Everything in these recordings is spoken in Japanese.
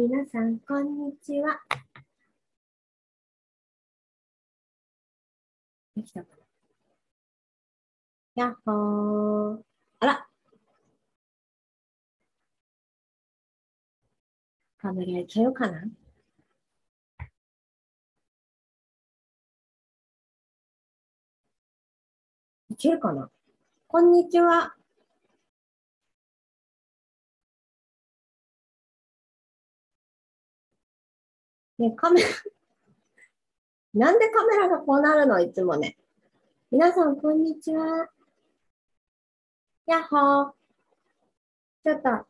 皆さん、こんにちは。できたかな？やっほー。あら。カメラいけるかな？いけるかな？こんにちは。ね、カメラ、なんでカメラがこうなるの？いつもね。皆さん、こんにちは。やっほー。ちょっと。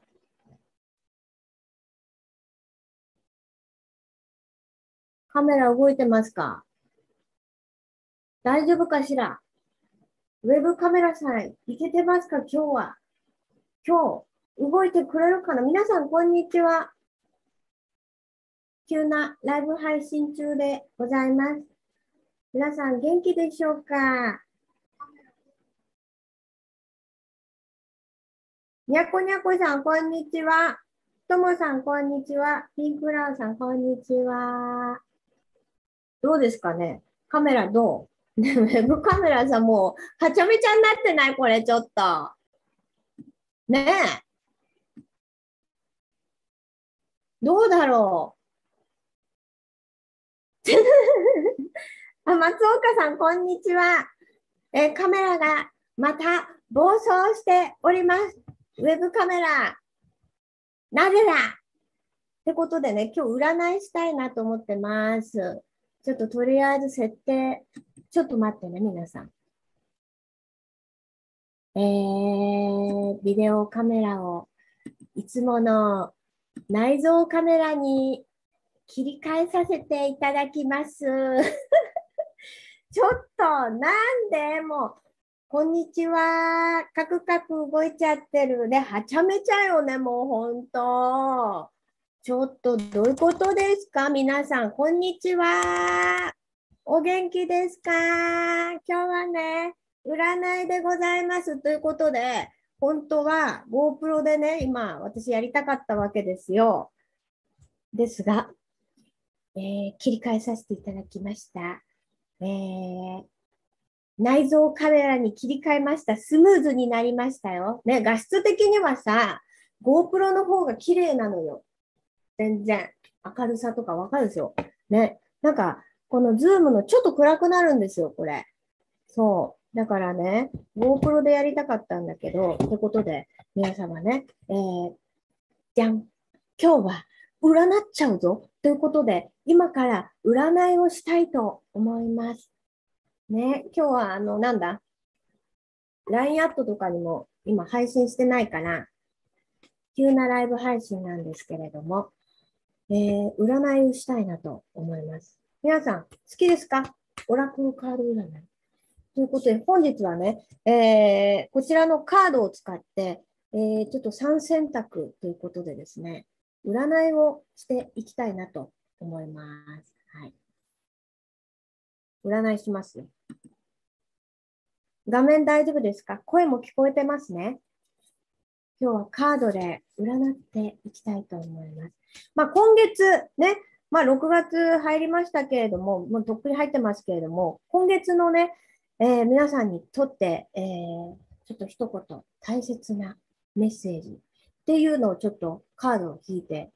カメラ動いてますか？大丈夫かしら？ウェブカメラさん、いけてますか？今日は。今日、動いてくれるかな？皆さん、こんにちは。急なライブ配信中でございます。皆さん元気でしょうか？にゃこにゃこさん、こんにちは。ともさん、こんにちは。ピンクラウさん、こんにちは。どうですかね？カメラどう、ウェブカメラさん、もう、はちゃめちゃになってない？これ、ちょっと。ねえ。どうだろう？あ松岡さん、こんにちは。えカメラがまた暴走しております。ウェブカメラ。なぜだってことでね、今日占いしたいなと思ってます。ちょっととりあえず設定、ちょっと待ってね、皆さん。えー、ビデオカメラをいつもの内蔵カメラに切り替えさせていただきます。ちょっと、なんでもう、こんにちは。カクカク動いちゃってる。で、はちゃめちゃよね、もうほんと。ちょっと、どういうことですか？皆さん、こんにちは。お元気ですか？今日はね、占いでございます。ということで、本当は GoPro でね、今、私やりたかったわけですよ。ですが、えー、切り替えさせていただきました。えー、内蔵カメラに切り替えました。スムーズになりましたよ。ね、画質的にはさ、GoPro の方が綺麗なのよ。全然。明るさとかわかるでしょ？ね。なんか、このズームのちょっと暗くなるんですよ、これ。そう。だからね、GoPro でやりたかったんだけど、ってことで、皆様ね、えー、じゃん。今日は占っちゃうぞということで、今から占いをしたいと思います。ね、今日はあの、なんだ ?LINE アットとかにも今配信してないから、急なライブ配信なんですけれども、えー、占いをしたいなと思います。皆さん、好きですか？オラクルカード占い。ということで、本日はね、えー、こちらのカードを使って、えー、ちょっと3選択ということでですね、占いをしていきたいなと思います。はい。占いしますよ。画面大丈夫ですか？声も聞こえてますね。今日はカードで占っていきたいと思います。まあ、今月ね、まあ、6月入りましたけれども、もうとっくに入ってますけれども、今月のね、えー、皆さんにとって、えー、ちょっと一言大切なメッセージっていうのをちょっとカードを引いて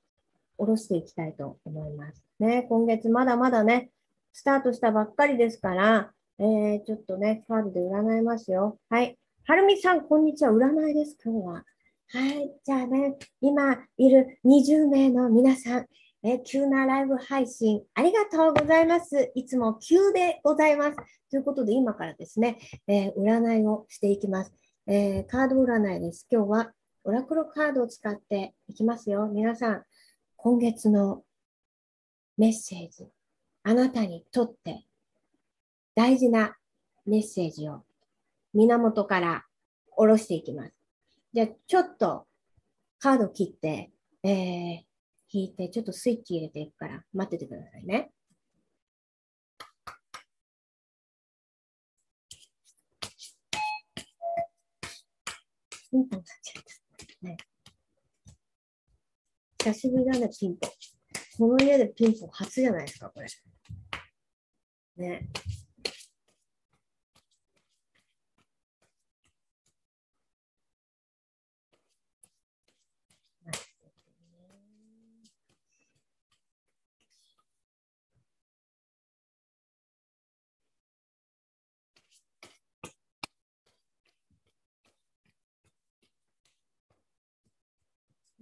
下ろしていきたいと思います。ね、今月まだまだね、スタートしたばっかりですから、えー、ちょっとね、カードで占いますよ。はい。はるみさん、こんにちは。占いです、今日は。はい。じゃあね、今いる20名の皆さん、え急なライブ配信ありがとうございます。いつも急でございます。ということで、今からですね、えー、占いをしていきます。えー、カード占いです。今日はオラクロカードを使っていきますよ。皆さん、今月のメッセージ、あなたにとって大事なメッセージを源から下ろしていきます。じゃあ、ちょっとカード切って、えー、引いて、ちょっとスイッチ入れていくから待っててくださいね。ピンポンになっちゃった。ね。久しぶりだね、ピンポン。この家でピンポン初じゃないですか、これ。ね。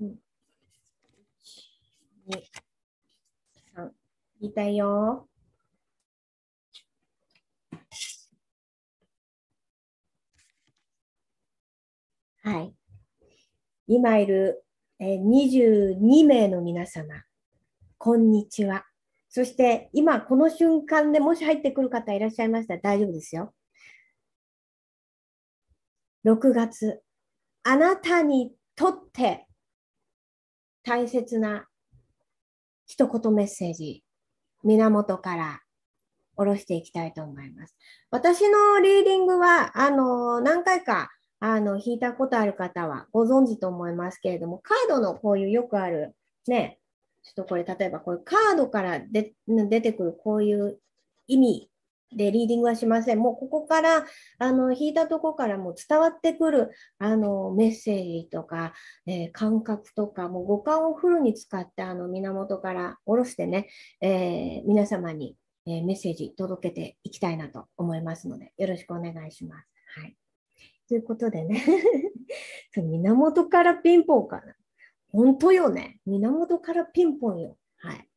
うん。2、3。言いたよ。はい。今いる、22名の皆様、こんにちは。そして今この瞬間でもし入ってくる方いらっしゃいましたら大丈夫ですよ。6月、あなたにとって大切な一言メッセージ、源から下ろしていきたいと思います。私のリーディングは、あの、何回か、あの、引いたことある方はご存知と思いますけれども、カードのこういうよくある、ね、ちょっとこれ、例えばこれカードからで出てくるこういう意味でリーディングはしません。もうここから、あの、弾いたとこからも伝わってくる、あの、メッセージとか、えー感覚とか、もう五感をフルに使って、あの、源から下ろしてね、えー皆様に、えーメッセージ届けていきたいなと思いますので、よろしくお願いします。はい。ということでね、源からピンポンかな。本当よね。源からピンポンよ。はい。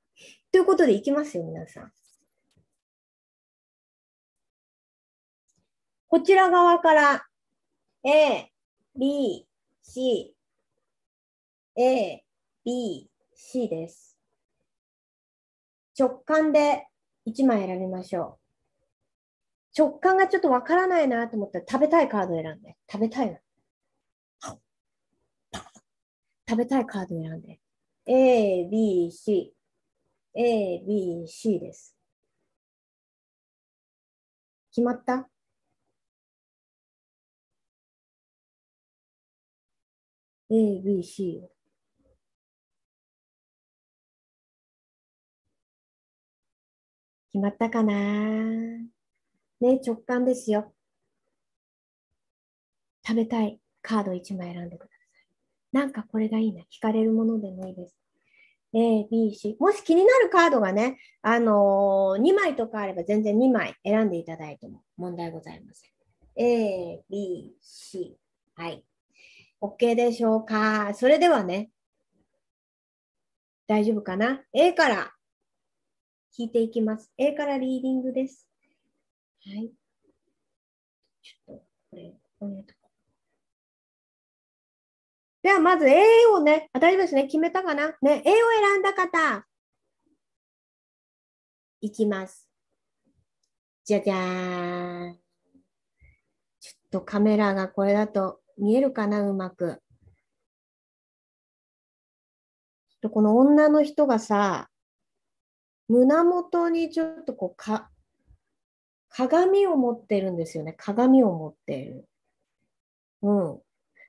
ということで、いきますよ、皆さん。こちら側から A、B、C、A、B、C です。直感で1枚選びましょう。直感がちょっとわからないなと思ったら食べたいカード選んで。食べたいな。食べたいカード選んで。A、B、C。A、B、C です。決まった？?A、B、C を。決まったかな？ね、直感ですよ。食べたいカード1枚選んでください。なんかこれがいいな。惹かれるものでもいいです。A、B、C。もし気になるカードがね、あのー、2枚とかあれば全然2枚選んでいただいても問題ございません。A、B、C。はい。OK でしょうか？それではね、大丈夫かな ?A から引いていきます。A からリーディングです。はい。ちょっと、これ、こういうとこ。では、まず A をね、あ、大丈夫ですね。決めたかな？ね、A を選んだ方。いきます。じゃじゃーん。ちょっとカメラがこれだと見えるかなうまく。この女の人がさ、胸元にちょっとこうか、鏡を持ってるんですよね。鏡を持っている。うん。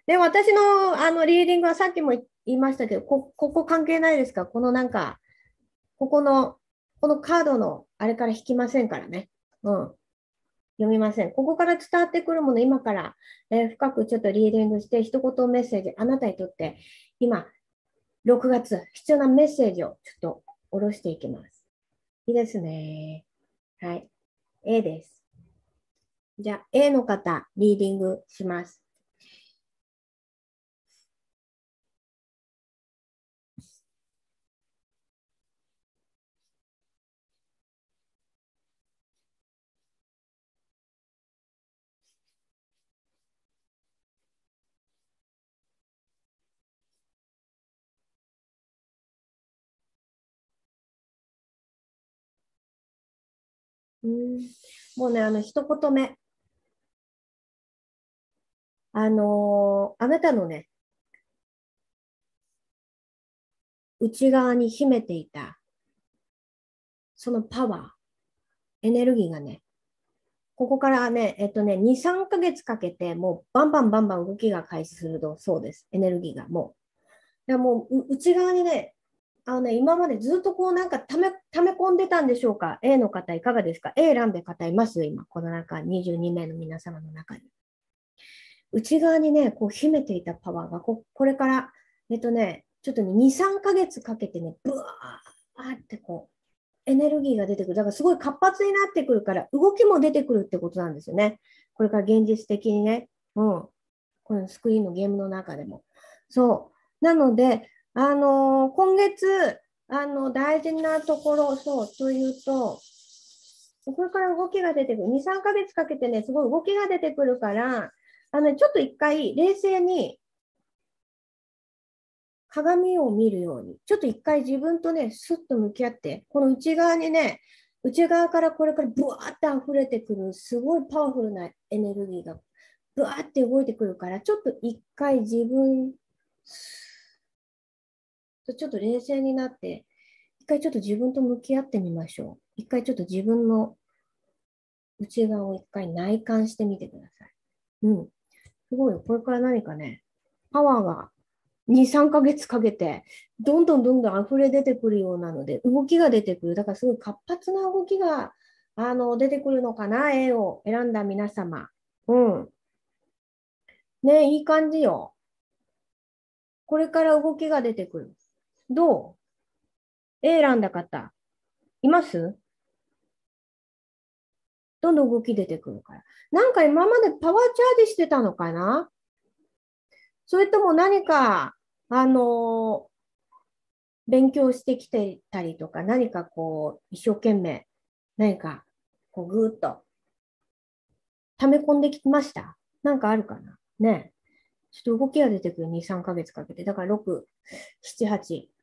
で、私のあのリーディングはさっきも言いましたけど、こここ関係ないですか？このなんか、ここの、このカードのあれから引きませんからね。うん。読みません。ここから伝わってくるもの、今から、えー深くちょっとリーディングして、一言メッセージ、あなたにとって、今、6月、必要なメッセージをちょっと下ろしていきます。いいですね。はい。A です。じゃあ、A の方、リーディングします。うん、もうね、あの、一言目。あのーあなたのね、内側に秘めていた、そのパワー、エネルギーがね、ここからね、えっとね、2、3ヶ月かけて、もうバンバンバンバン動きが開始すると、そうです。エネルギーがもう。でも、う内側にね、あのね、今までずっとこうなんかため溜め込んでたんでしょうか ?A の方いかがですか ?A 選んで方います今、この中、22名の皆様の中に。内側にね、こう秘めていたパワーがこ、これから、えっとね、ちょっとね、2、3ヶ月かけてね、ブワーってこう、エネルギーが出てくる。だからすごい活発になってくるから、動きも出てくるってことなんですよね。これから現実的にね。うん。このスクリーンのゲームの中でも。そう。なので、あの、今月、あの、大事なところ、そう、というと、これから動きが出てくる。2、3ヶ月かけてね、すごい動きが出てくるから、あの、ちょっと一回冷静に鏡を見るように、ちょっと一回自分とね、スッと向き合って、この内側にね、内側からこれからブワーって溢れてくる、すごいパワフルなエネルギーがブワーって動いてくるから、ちょっと一回自分、ちょっと冷静になって、一回ちょっと自分と向き合ってみましょう。一回ちょっと自分の内側を一回内観してみてください。うん。すごいよこれから何かね、パワーが2、3ヶ月かけて、どんどんどんどん溢れ出てくるようなので、動きが出てくる。だからすごい活発な動きがあの出てくるのかな、絵を選んだ皆様。うん。ね、いい感じよ。これから動きが出てくる。どう ?A 選んだ方、います？どんどん動き出てくるから。なんか今までパワーチャージしてたのかな？それとも何か、あの勉強してきてたりとか、何かこう、一生懸命、何か、こう、ぐーっと、溜め込んできました？なんかあるかな？ねちょっと動きが出てくる2、3ヶ月かけて。だから6、7、8。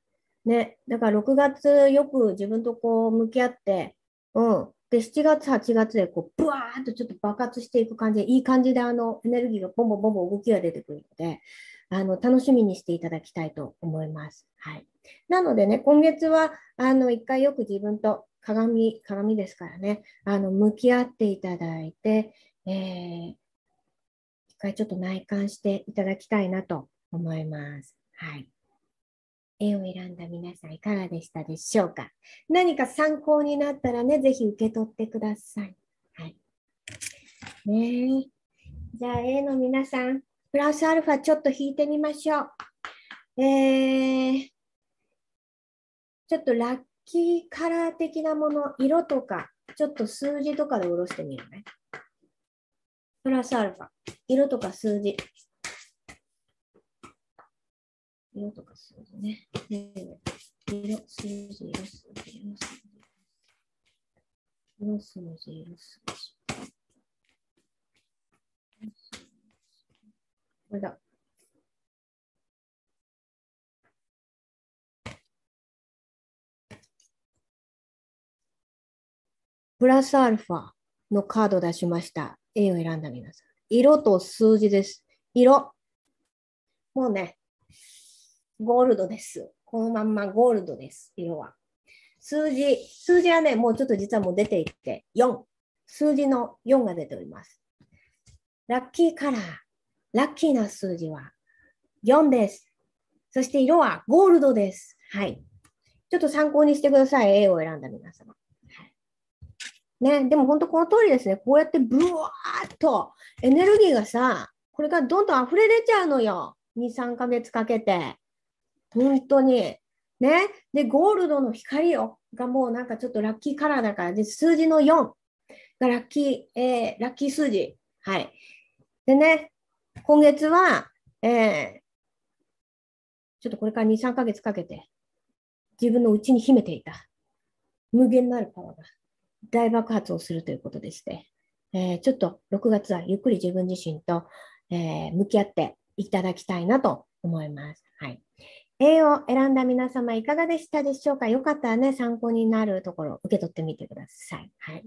ね。だから6月よく自分とこう向き合って、うん。で、7月、8月でこう、ブワーっとちょっと爆発していく感じで、いい感じであのエネルギーがボンボンボンボン動きが出てくるので、あの楽しみにしていただきたいと思います。はい。なのでね、今月は、あの、一回よく自分と鏡、鏡ですからね、あの、向き合っていただいて、えー、一回ちょっと内観していただきたいなと思います。はい。絵を選んだ皆さんいかがでしたでしょうか？何か参考になったらね、ぜひ受け取ってください。はい。ねじゃあ A の皆さん、プラスアルファちょっと引いてみましょう。えー、ちょっとラッキーカラー的なもの、色とか、ちょっと数字とかで下ろしてみるね。プラスアルファ、色とか数字。色とか数字ね。色、数字、色、数字、色、数字。色、数字、色、数字。これだ。プラスアルファのカード出しました。A を選んだ皆さん。色と数字です。色。もうね、ゴールドです。このまんまゴールドです、色は。数字、数字はね、もうちょっと実はもう出ていって、4。数字の4が出ております。ラッキーカラー、ラッキーな数字は4です。そして色はゴールドです。はい。ちょっと参考にしてください。A を選んだ皆様。ね、でも本当この通りですね。こうやってブワーっとエネルギーがさ、これからどんどん溢れ出ちゃうのよ。2、3ヶ月かけて。本当に。ね。で、ゴールドの光をがもうなんかちょっとラッキーカラーだから、で、数字の4がラッキー、えー、ラッキー数字。はい。でね、今月は、えー、ちょっとこれから2、3ヶ月かけて、自分の内に秘めていた無限なるパワーが大爆発をするということでして、えー、ちょっと6月はゆっくり自分自身と、えー、向き合っていただきたいなと思います。はい。A を選んだ皆様いかがでしたでしょうか？よかったらね、参考になるところ受け取ってみてください。はい。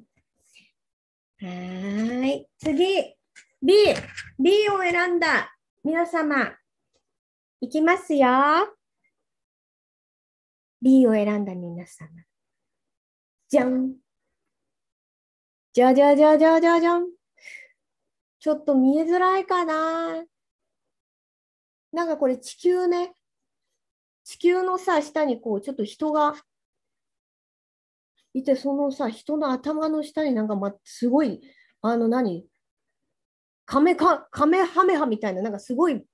はい。次、B。B を選んだ皆様、いきますよ。B を選んだ皆様。じゃん。じゃじゃじゃじゃじゃじゃん。ちょっと見えづらいかな。なんかこれ地球ね、地球のさ、下にこう、ちょっと人がいて、そのさ、人の頭の下になんか、ま、すごい、あの何、カメか、カメハメハみたいな、なんかすごい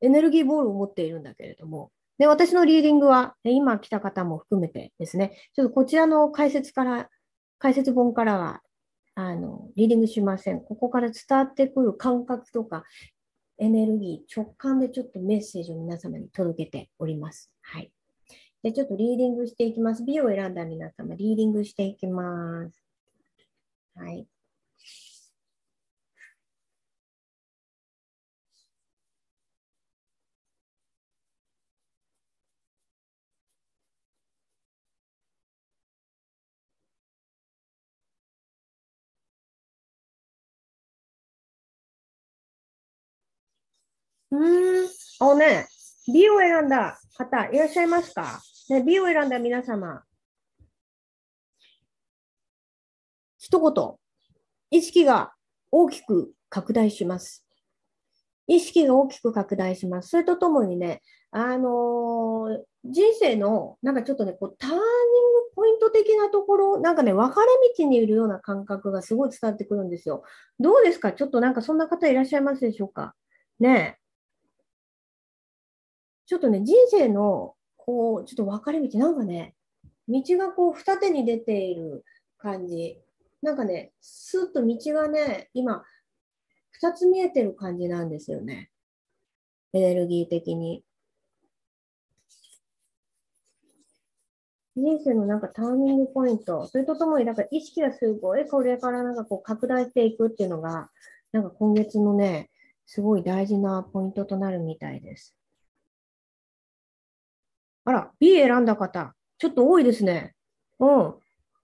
エネルギーボールを持っているんだけれども、で、私のリーディングは、今来た方も含めてですね、ちょっとこちらの解説から、解説本からは、あの、リーディングしません。ここから伝わってくる感覚とか、エネルギー、直感でちょっとメッセージを皆様に届けております。はい。で、ちょっとリーディングしていきます。美を選んだ皆様、リーディングしていきます。はい。うん、あのね、B を選んだ方いらっしゃいますか、ね、?B を選んだ皆様。一言、意識が大きく拡大します。意識が大きく拡大します。それとともにね、あのー、人生の、なんかちょっとね、こう、ターニングポイント的なところ、なんかね、分かれ道にいるような感覚がすごい伝わってくるんですよ。どうですか？ちょっとなんかそんな方いらっしゃいますでしょうか？ねちょっとね、人生の、こう、ちょっと分かれ道、なんかね、道がこう、二手に出ている感じ。なんかね、スッと道がね、今、二つ見えてる感じなんですよね。エネルギー的に。人生のなんかターニングポイント、それとともになんか意識がすごいこれからなんかこう拡大していくっていうのが、なんか今月のね、すごい大事なポイントとなるみたいです。あら、B 選んだ方、ちょっと多いですね。うん。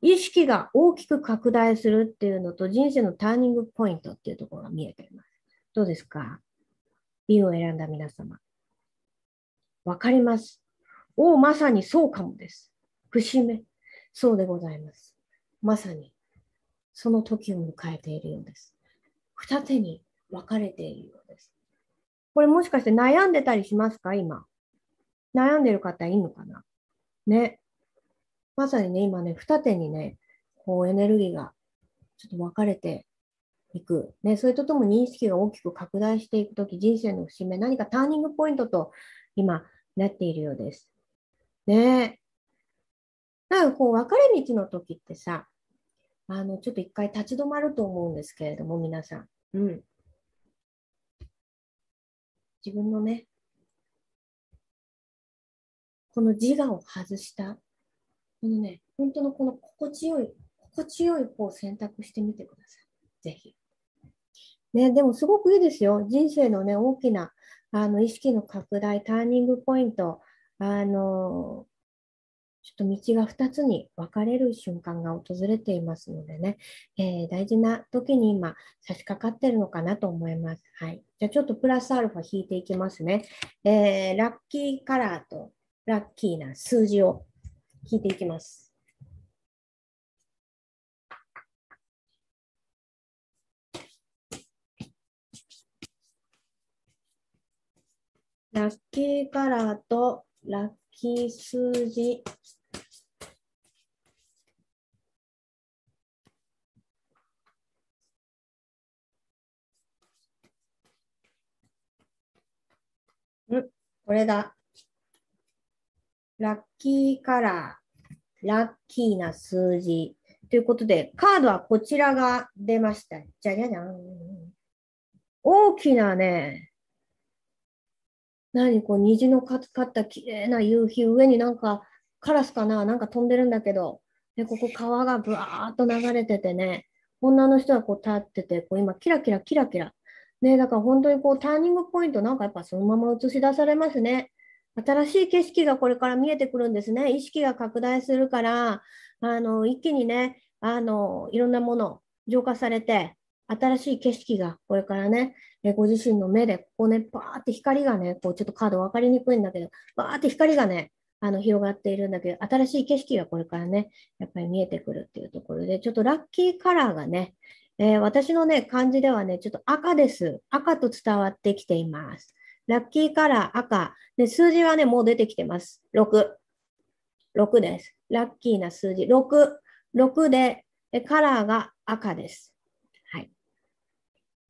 意識が大きく拡大するっていうのと人生のターニングポイントっていうところが見えています。どうですか ?B を選んだ皆様。わかります。おお、まさにそうかもです。節目。そうでございます。まさに、その時を迎えているようです。二手に分かれているようです。これもしかして悩んでたりしますか？今。悩んでる方いるのかな？ね。まさにね、今ね、二手にね、こうエネルギーがちょっと分かれていく。ね、それとともに意識が大きく拡大していくとき、人生の節目、何かターニングポイントと今なっているようです。ねなんかこう、分かれ道の時ってさ、あの、ちょっと一回立ち止まると思うんですけれども、皆さん。うん。自分のね、この自我を外した、このね、本当のこの心地よい、心地よい方を選択してみてください。ぜひ。ね、でもすごくいいですよ。人生のね、大きなあの意識の拡大、ターニングポイント、あの、ちょっと道が2つに分かれる瞬間が訪れていますのでね、えー、大事な時に今差し掛かってるのかなと思います。はい。じゃあちょっとプラスアルファ引いていきますね。えー、ラッキーカラーとラッキーな数字を聞いていきます。ラッキーカラーとラッキー数字。んこれだ。ラッキーカラー、ラッキーな数字。ということで、カードはこちらが出ました。じゃじゃじゃん。大きなね、何こう虹のかかった綺麗な夕日、上になんかカラスかな？なんか飛んでるんだけど、でここ川がぶわーっと流れててね、女の人がこう立ってて、こう今キラキラキラキラ。ね、だから本当にこうターニングポイントなんかやっぱそのまま映し出されますね。新しい景色がこれから見えてくるんですね。意識が拡大するから、あの一気にね、あのいろんなもの浄化されて、新しい景色がこれからね、えご自身の目で、ここね、バーって光がね、こうちょっとカード分かりにくいんだけど、バーって光がね、あの広がっているんだけど、新しい景色がこれからね、やっぱり見えてくるっていうところで、ちょっとラッキーカラーがね、えー、私のね、感じではね、ちょっと赤です。赤と伝わってきています。ラッキーカラー赤。で、数字はね、もう出てきてます。6。6です。ラッキーな数字。6。6で、カラーが赤です。はい。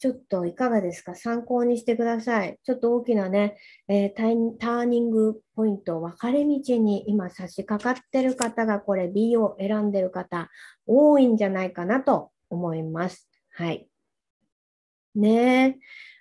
ちょっといかがですか？参考にしてください。ちょっと大きなね、えー、ターニングポイント、分かれ道に今差し掛かってる方が、これ B を選んでる方、多いんじゃないかなと思います。はい。ねえ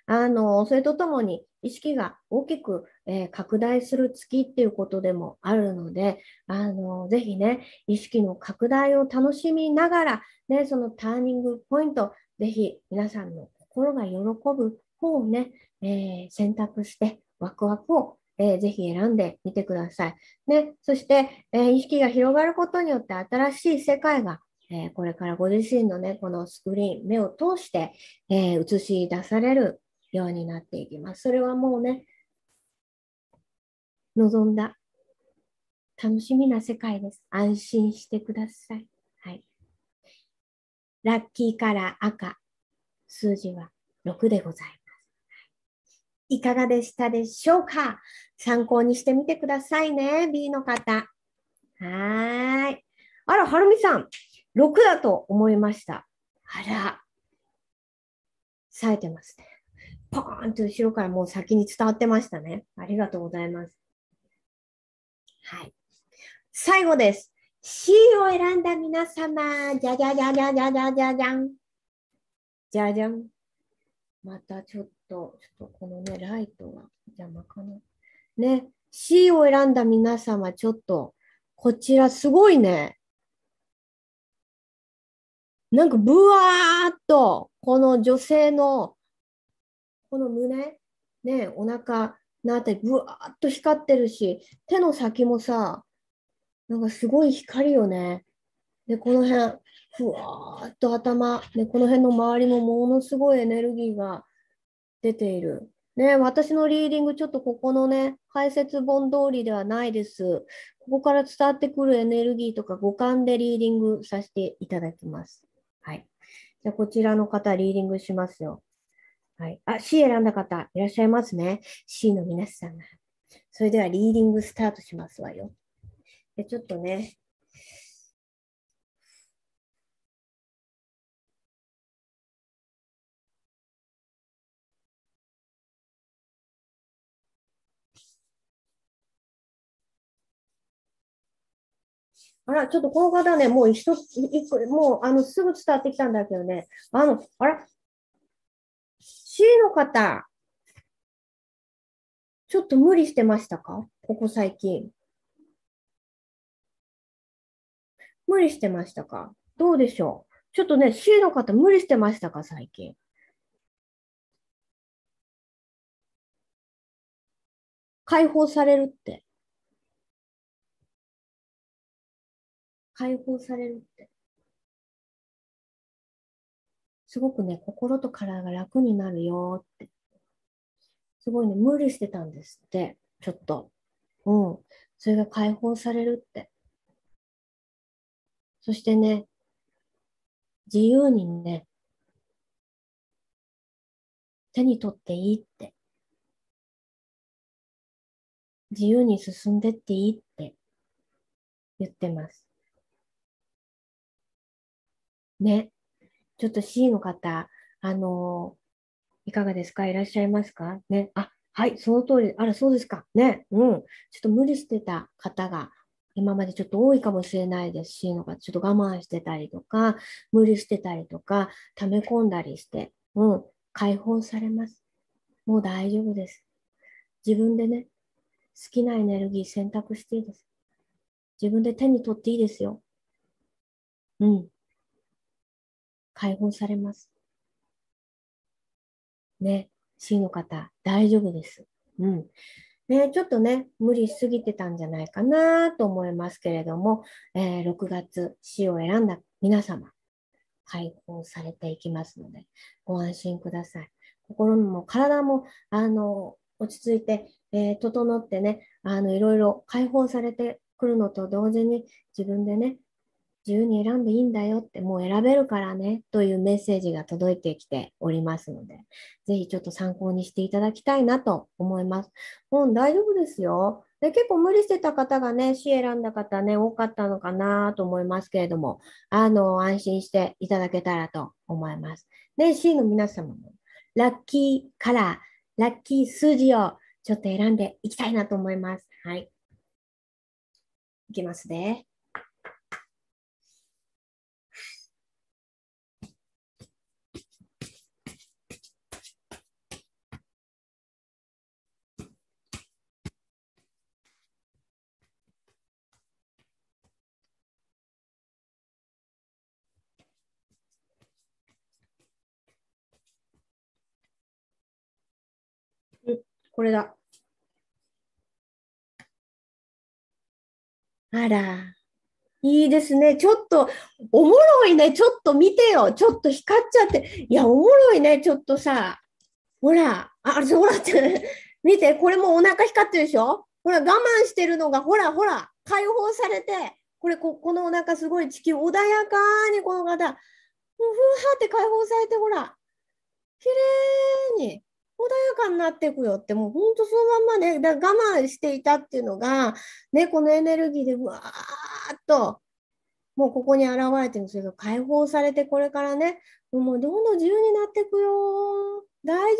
あの、それとともに意識が大きく、えー、拡大する月っていうことでもあるので、あの、ぜひね、意識の拡大を楽しみながら、ね、そのターニングポイント、ぜひ皆さんの心が喜ぶ方をね、えー、選択してワクワクを、えー、ぜひ選んでみてください。ね、そして、えー、意識が広がることによって新しい世界がえこれからご自身のね、このスクリーン、目を通して、え映し出されるようになっていきます。それはもうね、望んだ楽しみな世界です。安心してください。はい。ラッキーカラー赤、数字は6でございます。いかがでしたでしょうか？参考にしてみてくださいね、B の方。はい。あら、はるみさん、6だと思いました。あら、冴えてますね。ポーンと後ろからもう先に伝わってましたね。ありがとうございます。はい。最後です。C を選んだ皆様、じゃじゃじゃじゃじゃじゃじゃじゃん。じゃじゃん。またちょっと、ちょっとこのね、ライトが邪魔かな。ね、C を選んだ皆様、ちょっと、こちらすごいね。なんかブワーっと、この女性の、この胸、ね、お腹のあたり、ブワーっと光ってるし、手の先もさ、なんかすごい光よね。で、この辺、ふわーっと頭、ね、この辺の周りもものすごいエネルギーが出ている。ね、私のリーディング、ちょっとここのね、解説本通りではないです。ここから伝わってくるエネルギーとか五感でリーディングさせていただきます。はい。じゃあ、こちらの方、リーディングしますよ。はい。あ、C 選んだ方、いらっしゃいますね。C の皆さん。それでは、リーディングスタートしますわよ。でちょっとね、あら、ちょっとこの方ね、もう一つ、一個、もう、あの、すぐ伝わってきたんだけどね。あの、あら、C の方、ちょっと無理してましたか？ここ最近。無理してましたか？どうでしょう？ちょっとね、C の方無理してましたか？最近。解放されるって。解放されるって。すごくね、心と体が楽になるよって。すごいね、無理してたんですって、ちょっと。うん。それが解放されるって。そしてね、自由にね、手に取っていいって。自由に進んでっていいって言ってます。ね。ちょっと C の方、あの、いかがですか？いらっしゃいますか？ね。あ、はい、その通り。あら、そうですか。ね。うん。ちょっと無理してた方が、今までちょっと多いかもしれないですし、のがちょっと我慢してたりとか、無理してたりとか、溜め込んだりして、うん、解放されます。もう大丈夫です。自分でね、好きなエネルギー選択していいです。自分で手に取っていいですよ。うん。解放されます。ね、C の方、大丈夫です。うん。ね、ちょっとね、無理しすぎてたんじゃないかなと思いますけれども、えー、6月 C を選んだ皆様、解放されていきますので、ご安心ください。心も体も、あの、落ち着いて、えー、整ってね、あの、いろいろ解放されてくるのと同時に、自分でね、自由に選んでいいんだよってもう選べるからねというメッセージが届いてきておりますので、ぜひちょっと参考にしていただきたいなと思います。もう大丈夫ですよ。で結構無理してた方がね、C 選んだ方ね、多かったのかなと思いますけれども、あの、安心していただけたらと思います。で、C の皆様も、ラッキーカラー、ラッキー数字をちょっと選んでいきたいなと思います。はい。いきますね。これだ。あら、いいですね。ちょっと、おもろいね。ちょっと見てよ。ちょっと光っちゃって。いや、おもろいね。ちょっとさ。ほら、あれ、ほらって、見て。これもお腹光ってるでしょ？ほら、我慢してるのが、ほら、ほら、解放されて、これこ、このお腹すごい地球穏やかにこの方、ふわって解放されて、ほら、綺麗に。穏やかになっていくよって、もう本当そのまんまね、だ我慢していたっていうのが、ね、このエネルギーでわーっと、もうここに現れてるんですけど、解放されてこれからね、もうどんどん自由になっていくよ大丈夫だよ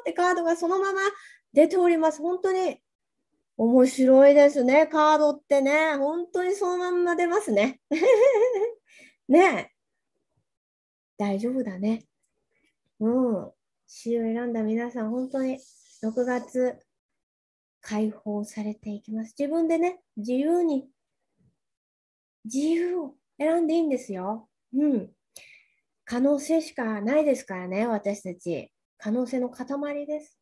ってカードがそのまま出ております。本当に面白いですね。カードってね、本当にそのまんま出ますね。ねえ大丈夫だね。うん。詩を選んだ皆さん、本当に6月解放されていきます。自分でね、自由に、自由を選んでいいんですよ。うん。可能性しかないですからね、私たち。可能性の塊です。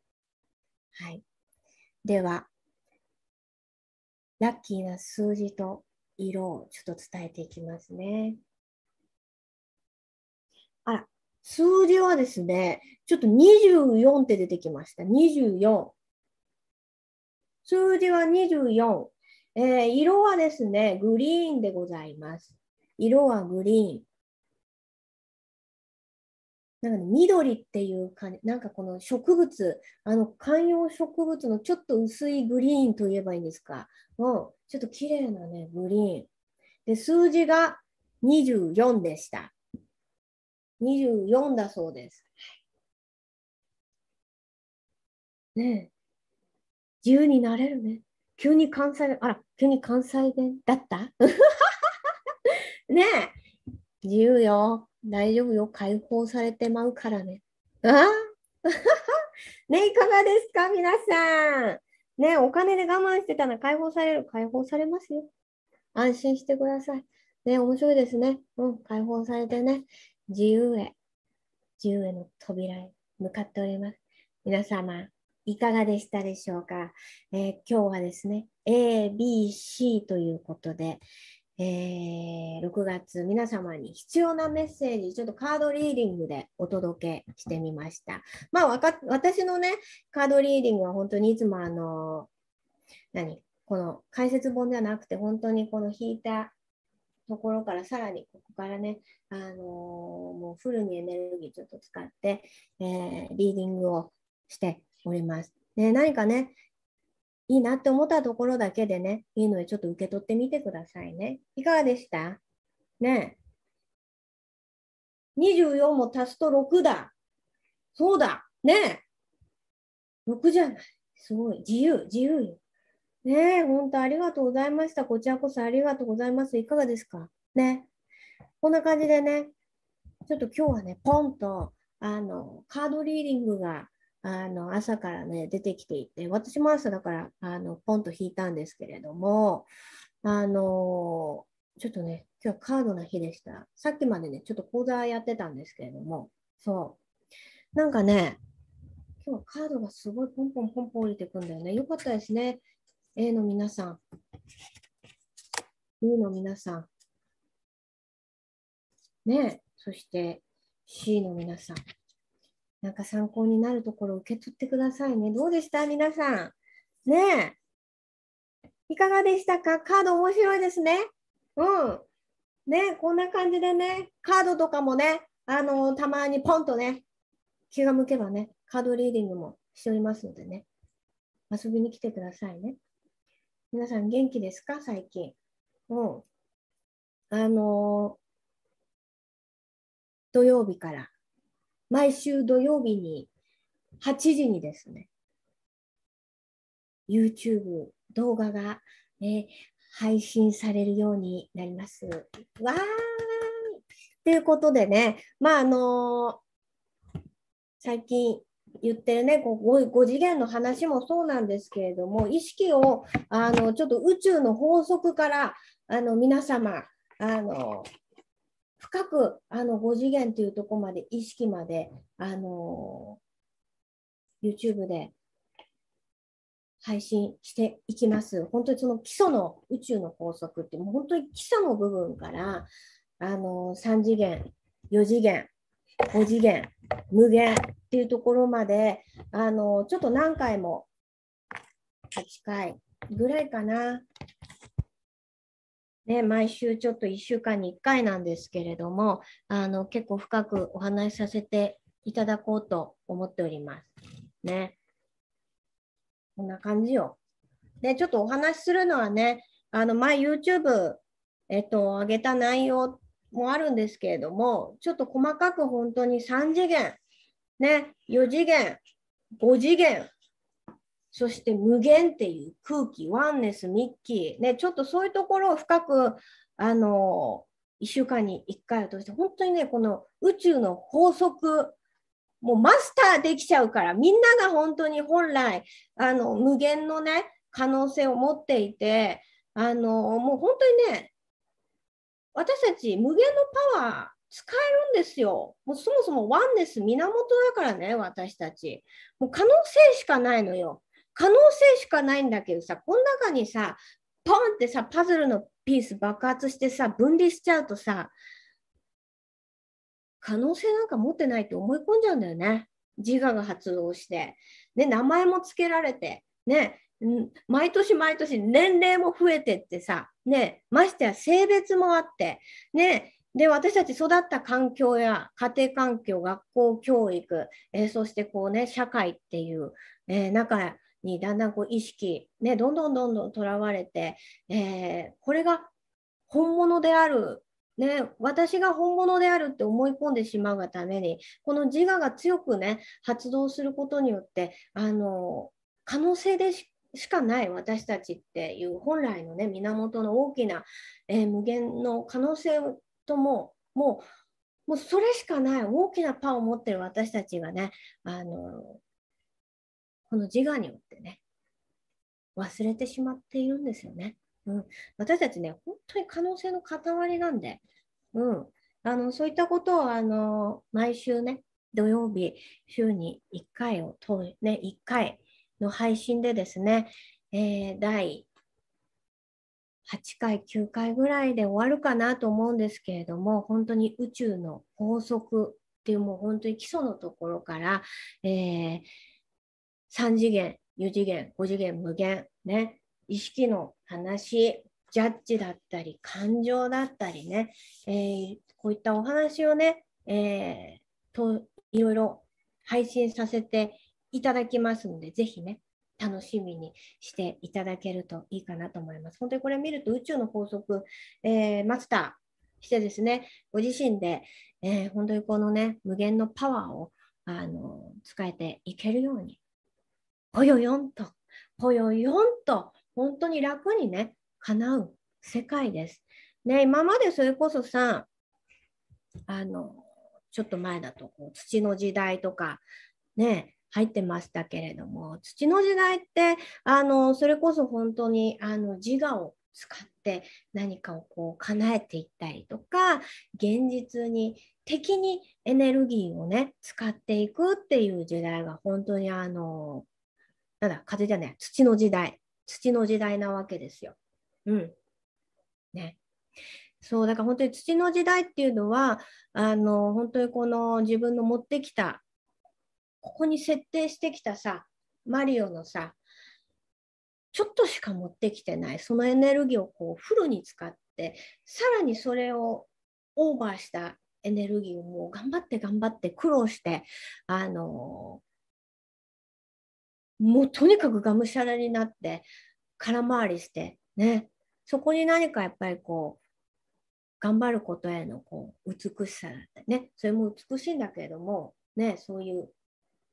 はい。では、ラッキーな数字と色をちょっと伝えていきますね。あら、数字はですね、ちょっと24って出てきました。24。数字は24。えー、色はですね、グリーンでございます。色はグリーン。なんかね、緑っていうか、なんかこの植物、あの観葉植物のちょっと薄いグリーンといえばいいんですか。もうちょっと綺麗なね、グリーン。で、数字が24でした。24だそうです。ねえ、自由になれるね。急に関西、あら、急に関西弁だった？ねえ、自由よ。大丈夫よ。解放されてまうからね。あ？ねいかがですか、皆さん。ねお金で我慢してたら解放される。解放されますよ。安心してください。ね面白いですね。うん、解放されてね。自由へ、自由への扉へ向かっております。皆様、いかがでしたでしょうか、えー、今日はですね、A、B、C ということで、えー、6月皆様に必要なメッセージ、ちょっとカードリーディングでお届けしてみました。まあ、わか私のね、カードリーディングは本当にいつもあの、何？この解説本ではなくて、本当にこの引いたところからさらにここからね、あのー、もうフルにエネルギーちょっと使って、えー、リーディングをしております。で何かね、いいなって思ったところだけでね、いいのでちょっと受け取ってみてくださいね。いかがでした？ね24も足すと6だ。そうだ。ね6じゃない。すごい。自由、自由よ。ねえ、本当ありがとうございました。こちらこそありがとうございます。いかがですか？ね。こんな感じでね、ちょっと今日はね、ポンと、あの、カードリーディングが、あの、朝からね、出てきていて、私も朝だから、あの、ポンと引いたんですけれども、あの、ちょっとね、今日はカードな日でした。さっきまでね、ちょっと講座やってたんですけれども、そう。なんかね、今日はカードがすごいポンポンポンポン降りてくんだよね。よかったですね。A の皆さん、B の皆さん、ねそして C の皆さん、なんか参考になるところを受け取ってくださいね。どうでした？皆さん。ねいかがでしたか？カード面白いですね。うん。ね、こんな感じでね、カードとかもね、あのたまにポンとね、気が向けばね、カードリーディングもしておりますのでね、遊びに来てくださいね。皆さん元気ですか？最近。うん。あの土曜日から、毎週土曜日に8時にですね、YouTube 動画が、ね、配信されるようになります。わーいということでね、まああの最近言ってるね 5, 5次元の話もそうなんですけれども意識をあのちょっと宇宙の法則からあの皆様あの深くあの5次元というところまで意識まであの YouTube で配信していきます。本当にその基礎の宇宙の法則ってもう本当に基礎の部分からあの3次元、4次元、5次元、無限っていうところまであのちょっと何回も8回ぐらいかな。ね、毎週ちょっと1週間に1回なんですけれどもあの結構深くお話しさせていただこうと思っております。ね。こんな感じよ。で、ちょっとお話しするのはね、あの、前 YouTube、えっと、上げた内容もあるんですけれども、ちょっと細かく本当に3次元、ね、4次元、5次元、そして無限っていう空気、ワンネス、ミッキー、ね、ちょっとそういうところを深く、あの、1週間に1回を通して、本当にね、この宇宙の法則もうマスターできちゃうから、みんなが本当に本来、あの、無限のね、可能性を持っていて、あの、もう本当にね、私たち無限のパワー使えるんですよ。もうそもそもワンネス源だからね、私たち。もう可能性しかないのよ。可能性しかないんだけどさ、この中にさ、ポンってさ、パズルのピース爆発してさ、分離しちゃうとさ、可能性なんか持ってないって思い込んじゃうんだよね。自我が発動して。ね、名前も付けられて。ね、毎年毎年年齢も増えてってさ、ね、ましてや性別もあって、ね、で、私たち育った環境や家庭環境、学校教育、えー、そしてこうね、社会っていう、えー、中にだんだんこう意識、ね、どんどんどんどんとらわれて、えー、これが本物であるね、私が本物であるって思い込んでしまうがためにこの自我が強くね発動することによってあの可能性でししかない私たちっていう本来のね源の大きな、えー、無限の可能性とももうもうそれしかない大きなパワーを持ってる私たちがねあのこの自我によってね忘れてしまっているんですよね。うん、私たちね、本当に可能性の塊なんで、うん、あのそういったことをあの毎週ね、土曜日、週に1回を通、ね、1回の配信でですね、えー、第8回、9回ぐらいで終わるかなと思うんですけれども、本当に宇宙の法則っていうもう本当に基礎のところから、えー、3次元、4次元、5次元、無限、ね、意識の話、ジャッジだったり、感情だったりね、えー、こういったお話をね、えー、といろいろ配信させていただきますので、ぜひね、楽しみにしていただけるといいかなと思います。本当にこれ見ると宇宙の法則、えー、マスターしてですね、ご自身で、えー、本当にこのね、無限のパワーをあの使えていけるように、ぽよよんと、ぽよよんと本当に楽にね、叶う世界です。ね、今までそれこそさ、あの、ちょっと前だとこう土の時代とか、ね、入ってましたけれども、土の時代って、あの、それこそ本当にあの自我を使って何かをこう叶えていったりとか、現実に敵にエネルギーをね、使っていくっていう時代が本当にあの、なんだ、風じゃない、土の時代土の時代なわけですよ。うん。ね。そう、だから本当に土の時代っていうのは、あの、本当にこの自分の持ってきた、ここに設定してきたさ、マリオのさ、ちょっとしか持ってきてない、そのエネルギーをこうフルに使ってさらにそれをオーバーしたエネルギーをもう頑張って頑張って苦労してあのもうとにかくがむしゃらになって空回りしてね。そこに何かやっぱりこう頑張ることへのこう美しさだってね。それも美しいんだけれどもねそういう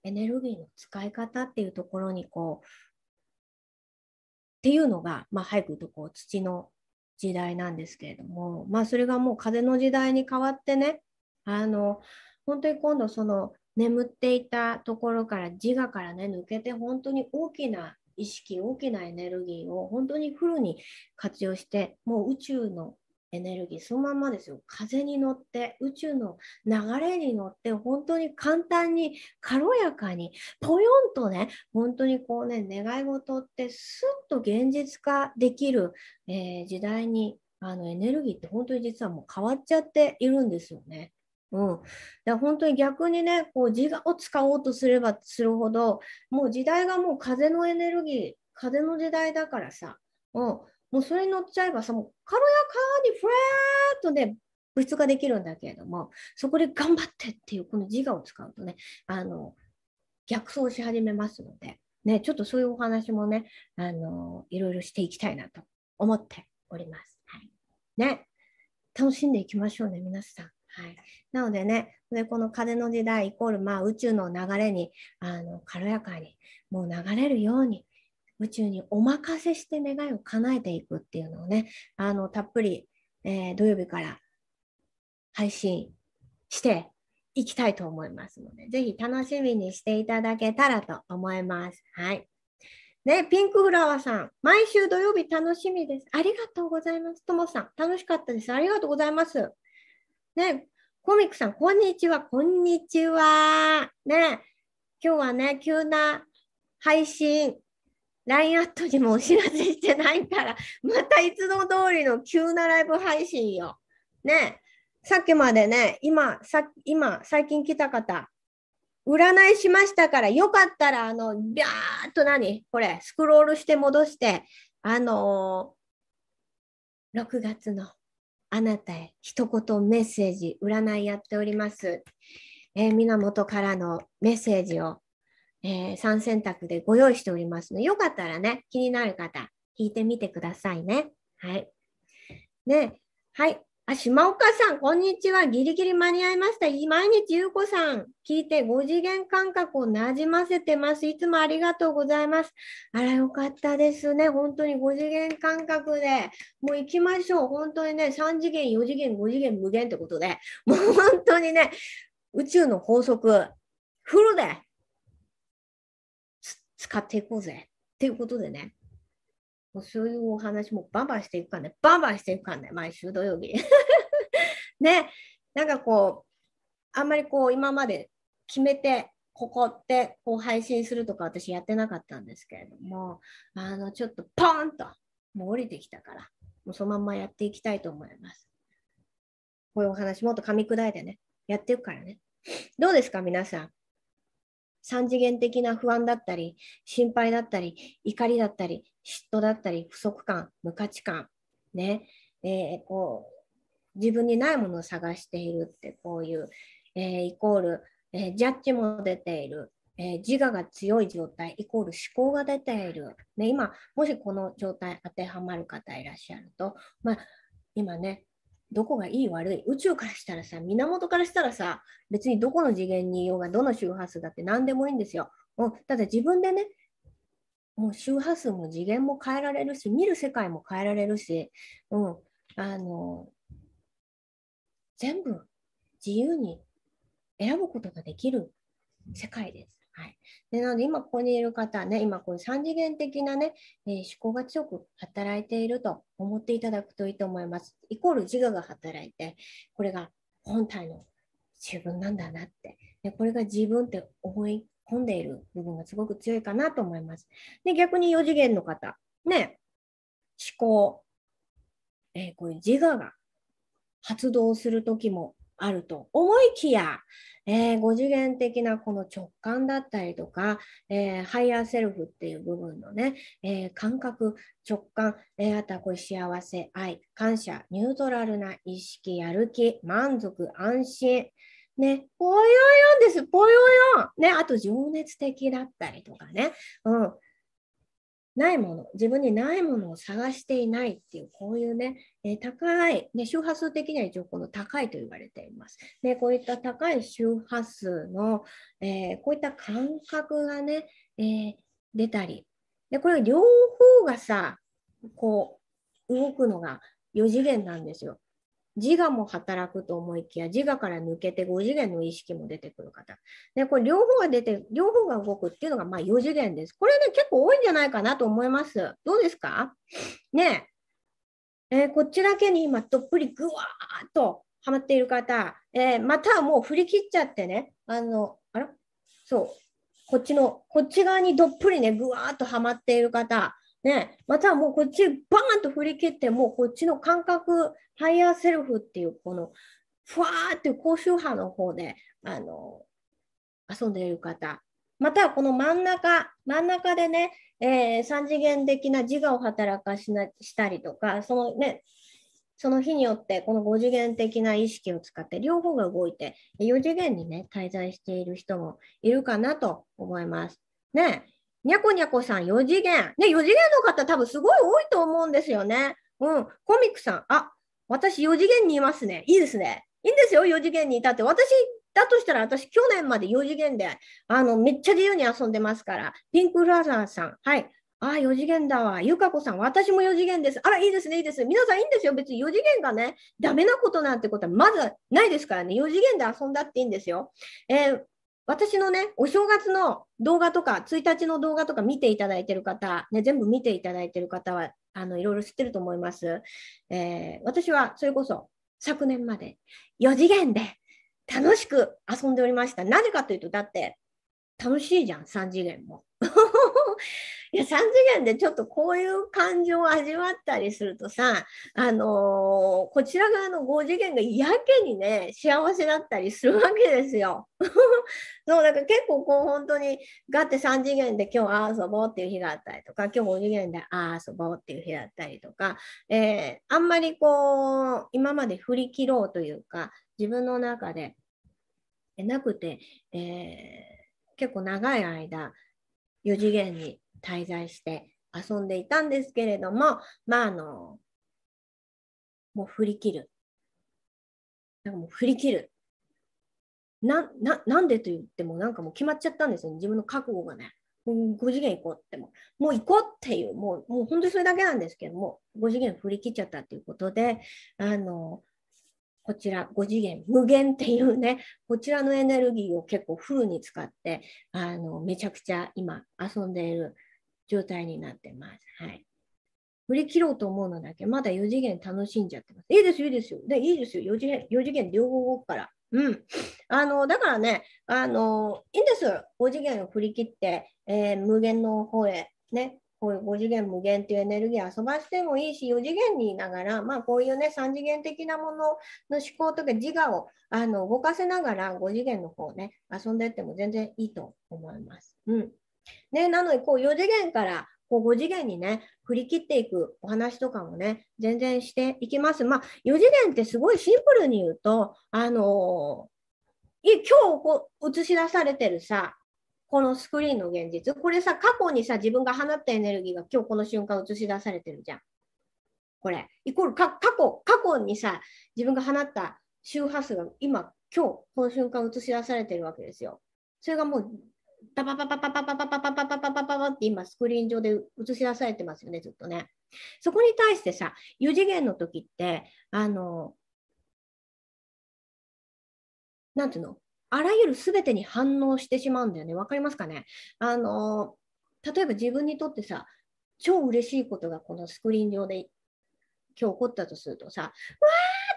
エネルギーの使い方っていうところにこうっていうのが、まあ、早く言うとこう土の時代なんですけれども、まあ、それがもう風の時代に変わってねあの本当に今度その眠っていたところから自我からね抜けて本当に大きな意識大きなエネルギーを本当にフルに活用してもう宇宙のエネルギーそのまんまですよ。風に乗って宇宙の流れに乗って本当に簡単に軽やかにぽよんとね本当にこうね願い事ってスッと現実化できる、えー、時代にあのエネルギーって本当に実はもう変わっちゃっているんですよね。うん、だ本当に逆にねこう自我を使おうとすればするほどもう時代がもう風のエネルギー風の時代だからさ、うん、もうそれに乗っちゃえばさもう軽やかにフラーっとね物質ができるんだけれどもそこで頑張ってっていうこの自我を使うとねあの逆走し始めますので、ね、ちょっとそういうお話もねあのいろいろしていきたいなと思っております。はい、ね楽しんでいきましょうね皆さん。はい、なのでね、でこの風の時代イコール、まあ、宇宙の流れにあの軽やかにもう流れるように宇宙にお任せして願いを叶えていくっていうのをね、あのたっぷり、えー、土曜日から配信していきたいと思いますので、ぜひ楽しみにしていただけたらと思います。はい。ね、ピンクフラワーさん、毎週土曜日楽しみです。ありがとうございます。ともさん、楽しかったです。ありがとうございます。ね、コミックさん、こんにちは、こんにちは。ね、今日はね、急な配信、LINE アットにもお知らせしてないから、またいつも通りの急なライブ配信よ。ね、さっきまでね、今、さ今、最近来た方、占いしましたから、よかったら、あの、ビャーっと何？これ、スクロールして戻して、あのー、6月のあなたへ一言メッセージ、占いやっております。えー、源からのメッセージを、えー、3選択でご用意しておりますので、よかったらね、気になる方、聞いてみてくださいね。はい。ね、はい。あ、島岡さん、こんにちは。ギリギリ間に合いました。毎日ゆうこさん、聞いて5次元感覚をなじませてます。いつもありがとうございます。あら、よかったですね。本当に5次元感覚で、もう行きましょう。本当にね、3次元、4次元、5次元、無限ってことで、もう本当にね、宇宙の法則、フルで使っていこうぜ。っていうことでね、もうそういうお話もバンバンしていくかね、バンバンしていくかね、毎週土曜日。ね、なんかこう、あんまりこう、今まで決めて、ここってこう配信するとか私やってなかったんですけれども、あの、ちょっとポーンともう降りてきたから、もうそのまんまやっていきたいと思います。こういうお話もっと噛み砕いてね、やっていくからね。どうですか、皆さん？三次元的な不安だったり、心配だったり、怒りだったり、嫉妬だったり、不足感、無価値観、ね、えー、こう自分にないものを探しているって、こういう、えー、イコール、えー、ジャッジも出ている、え自我が強い状態、イコール思考が出ている。ね、今、もしこの状態当てはまる方いらっしゃると、まあ、今ね、どこがいい悪い？宇宙からしたらさ源からしたらさ別にどこの次元にいようがどの周波数だって何でもいいんですよ。もうただ自分でねもう周波数も次元も変えられるし見る世界も変えられるし、うん、あの全部自由に選ぶことができる世界です。はい、でなので今ここにいる方ね、今こういう3次元的なね、えー、思考が強く働いていると思っていただくといいと思います。イコール自我が働いて、これが本体の自分なんだなって、でこれが自分って思い込んでいる部分がすごく強いかなと思います。で逆に4次元の方、ね、思考、えー、こういう自我が発動するときもあると思いきや、えー、5次元的なこの直感だったりとか、えー、ハイヤーセルフっていう部分のね、えー、感覚、直感、えあとはこれ幸せ、愛、感謝、ニュートラルな意識、やる気、満足、安心。ね、ぽよよんです、ぽよよん。ね、あと情熱的だったりとかね。うん。ないもの、自分にないものを探していないっていう、こういうね、えー、高い、ね、周波数的には一応この高いと言われています。で、こういった高い周波数の、えー、こういった感覚がね、えー、出たり、で、これ両方がさ、こう、動くのが4次元なんですよ。自我も働くと思いきや、自我から抜けて5次元の意識も出てくる方。で、これ両方が出て、両方が動くっていうのがまあ4次元です。これね、結構多いんじゃないかなと思います。どうですか？ね。えー、こっちだけに今どっぷりぐわーっとはまっている方、えー、またもう振り切っちゃってね、あの、あらそう、こっちの、こっち側にどっぷりね、ぐわーっとはまっている方、ね、またもうこっちバーンと振り切って、もうこっちの感覚、ハイヤーセルフっていう、この、ふわーって高周波の方で、あの、遊んでいる方。またはこの真ん中、真ん中でね、えー、3次元的な自我を働かしなしたりとか、そのね、その日によってこの5次元的な意識を使って両方が動いて4次元にね滞在している人もいるかなと思います。ねにゃこにゃこさん、4次元。ね、4次元の方多分すごい多いと思うんですよね。うん。コミックさん、あ、私4次元にいますね。いいですね。いいんですよ、4次元にいたって。私だとしたら、私去年まで4次元で、あの、めっちゃ自由に遊んでますから。ピンクラザーさん、はい。ああ、4次元だわ。ゆかこさん、私も4次元です。あら、いいですね、いいです。皆さんいいんですよ。別に4次元がね、ダメなことなんてことはまずないですからね。4次元で遊んだっていいんですよ。えー、私のね、お正月の動画とか、1日の動画とか見ていただいている方、ね、全部見ていただいている方は、あの、いろいろ知ってると思います。えー、私はそれこそ昨年まで4次元で楽しく遊んでおりました。なぜかというと、だって楽しいじゃん、3次元も。いや3次元でちょっとこういう感情を味わったりするとさ、あのー、こちら側の5次元がやけにね幸せだったりするわけですよ。そうだから結構こう本当にガって3次元で今日あ遊ぼうっていう日があったりとか今日5次元であ遊ぼうっていう日だったりとか、えー、あんまりこう今まで振り切ろうというか自分の中でなくて、えー、結構長い間4次元に滞在して遊んでいたんですけれども、まあ、あの、もう振り切る。なんかもう振り切る。な、な、なんでと言ってもなんかもう決まっちゃったんですよ、ね、自分の覚悟がね。もう5次元行こうっても、もう行こうっていう、もうもう本当にそれだけなんですけども、5次元振り切っちゃったっていうことで、あの、こちら5次元、無限っていうね、こちらのエネルギーを結構フルに使って、あの、めちゃくちゃ今遊んでいる状態になってます。はい。振り切ろうと思うのだけ、まだ4次元楽しんじゃってます。いいですよ、いいですよ。で、いいですよ。4次元、4次元両方動くから。うん。あの、だからね、あの、いいんですよ。5次元を振り切って、えー、無限の方へ、ね、こういう5次元無限っていうエネルギー遊ばしてもいいし、4次元にいながら、まあこういうね、3次元的なものの思考とか自我をあの動かせながら5次元の方ね、遊んでっても全然いいと思います。うん。ね、なので、こう4次元からこう5次元にね、振り切っていくお話とかもね、全然していきます。まあ、4次元ってすごいシンプルに言うと、あのー、今日こう映し出されてるさ、このスクリーンの現実、これさ、過去にさ、自分が放ったエネルギーが今日この瞬間映し出されてるじゃん。これ、イコール過去、過去にさ、自分が放った周波数が今、今日この瞬間映し出されてるわけですよ。それがもうパパパパパパパパパパパパパパって今スクリーン上で映し出されてますよね、ずっとね。そこに対してさ、4次元の時って、あの、なんていうのあらゆるすべてに反応してしまうんだよね。わかりますかねあの、例えば自分にとってさ、超嬉しいことがこのスクリーン上で今日起こったとするとさ、わーっ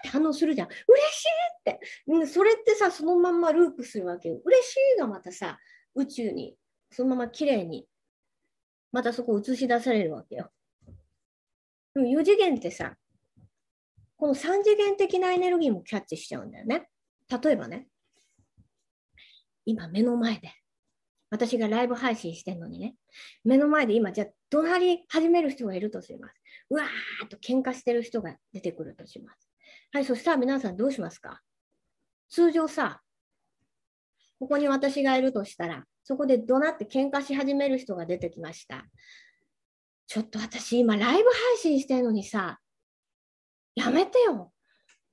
て反応するじゃん。嬉しいって。それってさ、そのまんまループするわけよ。嬉しいがまたさ、宇宙にそのまま綺麗にまたそこを映し出されるわけよ。でも4次元ってさ、この3次元的なエネルギーもキャッチしちゃうんだよね。例えばね、今目の前で、私がライブ配信してるのにね、目の前で今、じゃあ、怒鳴り始める人がいるとします。うわーっと喧嘩してる人が出てくるとします。はい、そしたら皆さんどうしますか？通常さ、ここに私がいるとしたら、そこで怒鳴って喧嘩し始める人が出てきました。ちょっと私今ライブ配信してるのにさ、やめてよ。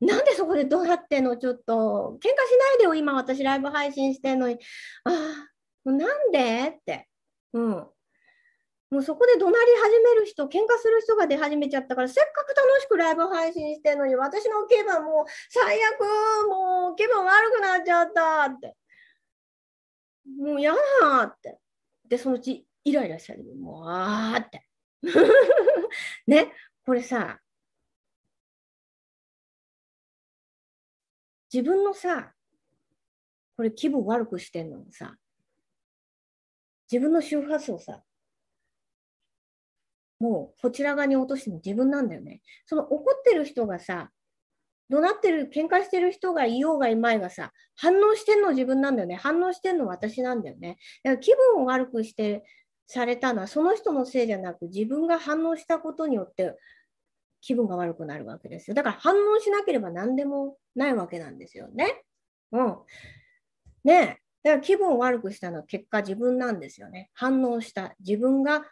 なんでそこでどうなってんの？ちょっと、喧嘩しないでよ、今私ライブ配信してんのに。ああ、なんで？って。うん。もうそこで怒鳴り始める人、喧嘩する人が出始めちゃったから、せっかく楽しくライブ配信してんのに、私の気分もう最悪、もう気分悪くなっちゃったって。もう嫌だって。で、そのうちイライラしたり、もうあーって。ね、これさ、自分のさ、これ気分悪くしてんのもさ、自分の周波数をさ、もうこちら側に落としてるの自分なんだよね。その怒ってる人がさ、怒鳴ってる、喧嘩してる人がいようがいまいがさ、反応してんの自分なんだよね。反応してんの私なんだよね。だから気分を悪くしてされたのはその人のせいじゃなく自分が反応したことによって気分が悪くなるわけですよ。だから反応しなければ何でもないわけなんですよね。うん。ねだから気分を悪くしたのは結果自分なんですよね。反応した自分が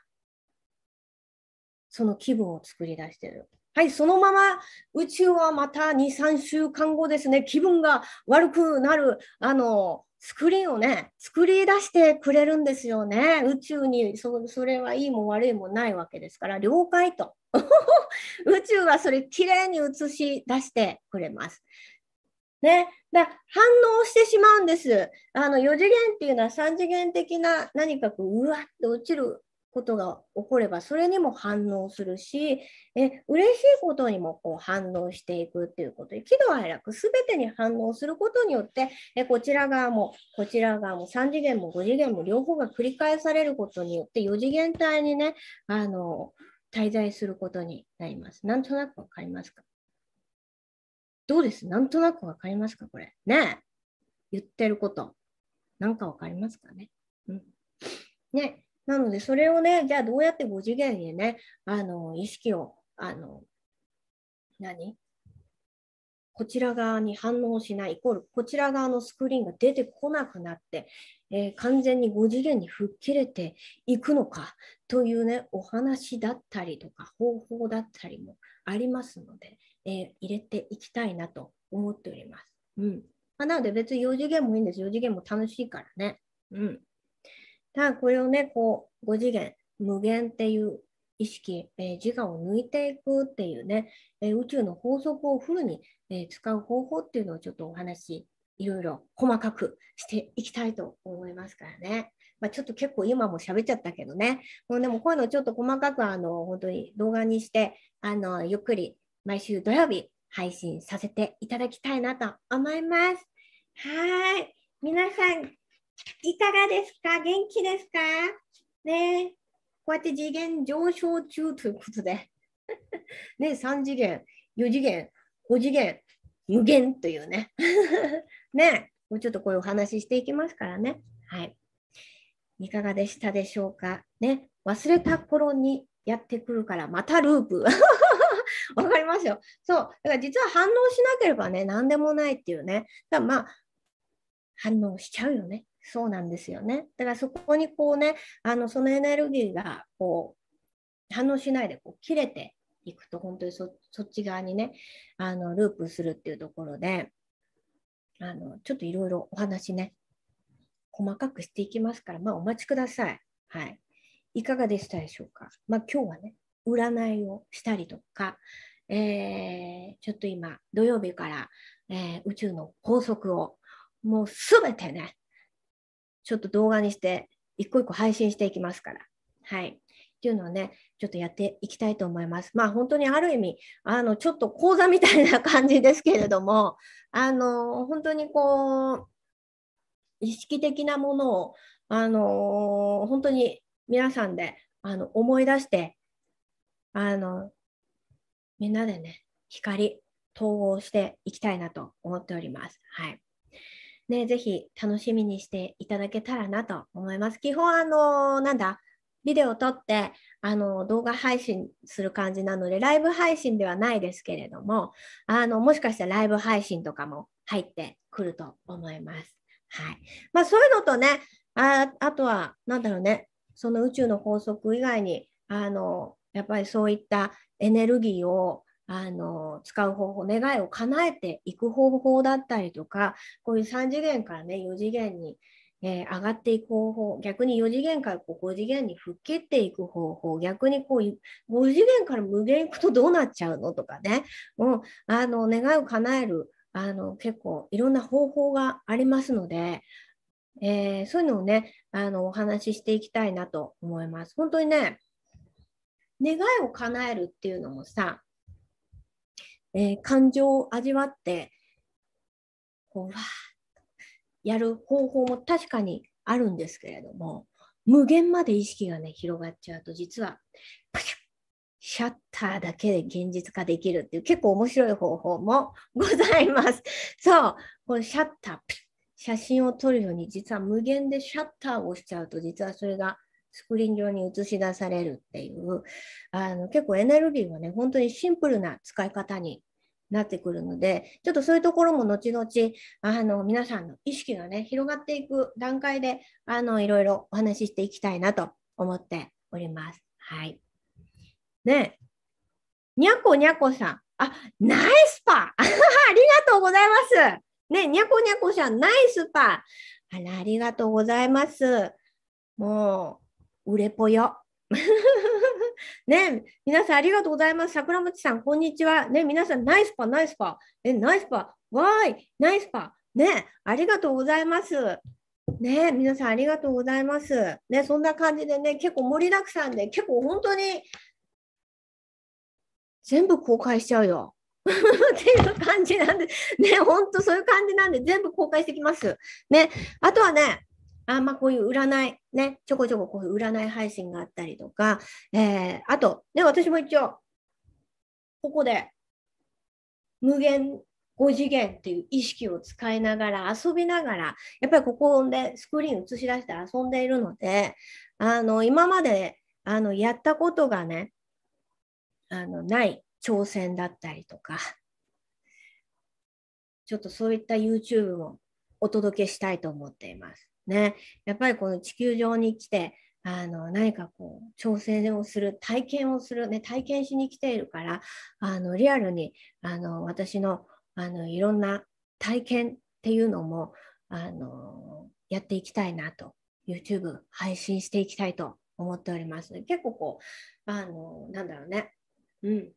その気分を作り出してる。はい、そのまま宇宙はまた2、3週間後ですね、気分が悪くなる、あの、スクリーンをね、作り出してくれるんですよね。宇宙にそそれはいいも悪いもないわけですから、了解と。宇宙はそれきれいに映し出してくれます。ね、だ反応してしまうんです。あの4次元っていうのは3次元的な何かこううわっと落ちることが起これば、それにも反応するし、え嬉しいことにもこう反応していくっていうことで、喜怒哀楽、すべてに反応することによって、えこちら側も、こちら側も3次元も5次元も両方が繰り返されることによって、4次元体にね、あの、滞在することになります。なんとなくわかりますか？どうです？なんとなくわかりますか？これ。ねえ言ってること。なんかわかりますかね？うん。ねなので、それをね、じゃあどうやって5次元にね、あの、意識を、あの、何？こちら側に反応しない、イコールこちら側のスクリーンが出てこなくなって、えー、完全に5次元に吹っ切れていくのかというね、お話だったりとか方法だったりもありますので、えー、入れていきたいなと思っております。うん。まあ、なので別に4次元もいいんです。4次元も楽しいからね。うん。ただこれをね、こう、5次元、無限っていう意識、えー、自我を抜いていくっていうね、えー、宇宙の法則をフルに、えー、使う方法っていうのをちょっとお話、いろいろ細かくしていきたいと思いますからね。まあ、ちょっと結構今も喋っちゃったけどね。もうでもこういうのちょっと細かくあの本当に動画にしてあのゆっくり毎週土曜日配信させていただきたいなと思います。はい。皆さんいかがですか？元気ですか？ねえこうやって次元上昇中ということで ね、3次元、4次元、5次元、無限というね。ね、もうちょっとこういうお話ししていきますからね。はい。いかがでしたでしょうか？ね、忘れた頃にやってくるからまたループ。わかりますよ。そう。だから実は反応しなければね、何でもないっていうね。だからまあ、反応しちゃうよね。そうなんですよね。だからそこにこうね、あのそのエネルギーがこう反応しないでこう切れていくと、本当にそっち側にね、あのループするっていうところで、あのちょっといろいろお話ね、細かくしていきますから、まあお待ちください。はい。いかがでしたでしょうか？まあ今日はね、占いをしたりとか、えー、ちょっと今、土曜日から、えー、宇宙の法則をもうすべてね、ちょっと動画にして、一個一個配信していきますから。はい。っていうのをね、ちょっとやっていきたいと思います。まあ本当にある意味、あの、ちょっと講座みたいな感じですけれども、あの、本当にこう、意識的なものを、あの、本当に皆さんで、あの、思い出して、あの、みんなでね、光、統合していきたいなと思っております。はい。ね、ぜひ楽しみにしていただけたらなと思います。基本、あの、なんだ、ビデオ撮って、あの、動画配信する感じなので、ライブ配信ではないですけれども、あの、もしかしたらライブ配信とかも入ってくると思います。はい。まあ、そういうのとね、ああとは、なんだろうね、その宇宙の法則以外に、あの、やっぱりそういったエネルギーをあの使う方法、願いを叶えていく方法だったりとか、こういう3次元からね、4次元に、えー、上がっていく方法、逆に4次元からこう5次元に吹っ切っていく方法、逆にこう5次元から無限いくとどうなっちゃうのとかね、うん、あの願いを叶えるあの結構いろんな方法がありますので、えー、そういうのをね、あのお話ししていきたいなと思います。本当にね、願いを叶えるっていうのもさ、えー、感情を味わって、こう、わやる方法も確かにあるんですけれども、無限まで意識がね、広がっちゃうと、実は、シャッターだけで現実化できるっていう結構面白い方法もございます。そう、このシャッター、写真を撮るように、実は無限でシャッターを押しちゃうと、実はそれがスクリーン上に映し出されるっていう、あの結構エネルギーはね、本当にシンプルな使い方になってくるので、ちょっとそういうところも後々、あの皆さんの意識がね、広がっていく段階で、あのいろいろお話ししていきたいなと思っております。はい。ねにゃこにゃこさん。あ、ナイスパー ありがとうございます。ね、にゃこにゃこさん、ナイスパーあら、ありがとうございます。もう、売れぽよ。ね皆さんありがとうございます。桜餅さん、こんにちは。ね皆さん、ナイスパ、ナイスパ。え、ナイスパ。わーい、ナイスパ。ねありがとうございます。ね皆さんありがとうございます。ねそんな感じでね、結構盛りだくさんで、結構本当に全部公開しちゃうよ。っていう感じなんで、ね、本当そういう感じなんで、全部公開してきます。ね、あとはね、あまあ、こういう占い、ね、ちょこちょここういう占い配信があったりとか、えー、あと、ね、私も一応、ここで無限5次元っていう意識を使いながら遊びながらやっぱりここでスクリーン映し出して遊んでいるのであの今まであのやったことがねあのない挑戦だったりとかちょっとそういった YouTube もお届けしたいと思っています。ね、やっぱりこの地球上に来てあの何かこう挑戦をする体験をする、ね、体験しに来ているからあのリアルにあの私のあのいろんな体験っていうのもあのやっていきたいなと YouTube 配信していきたいと思っております。結構こうあのなんだろうね、うん、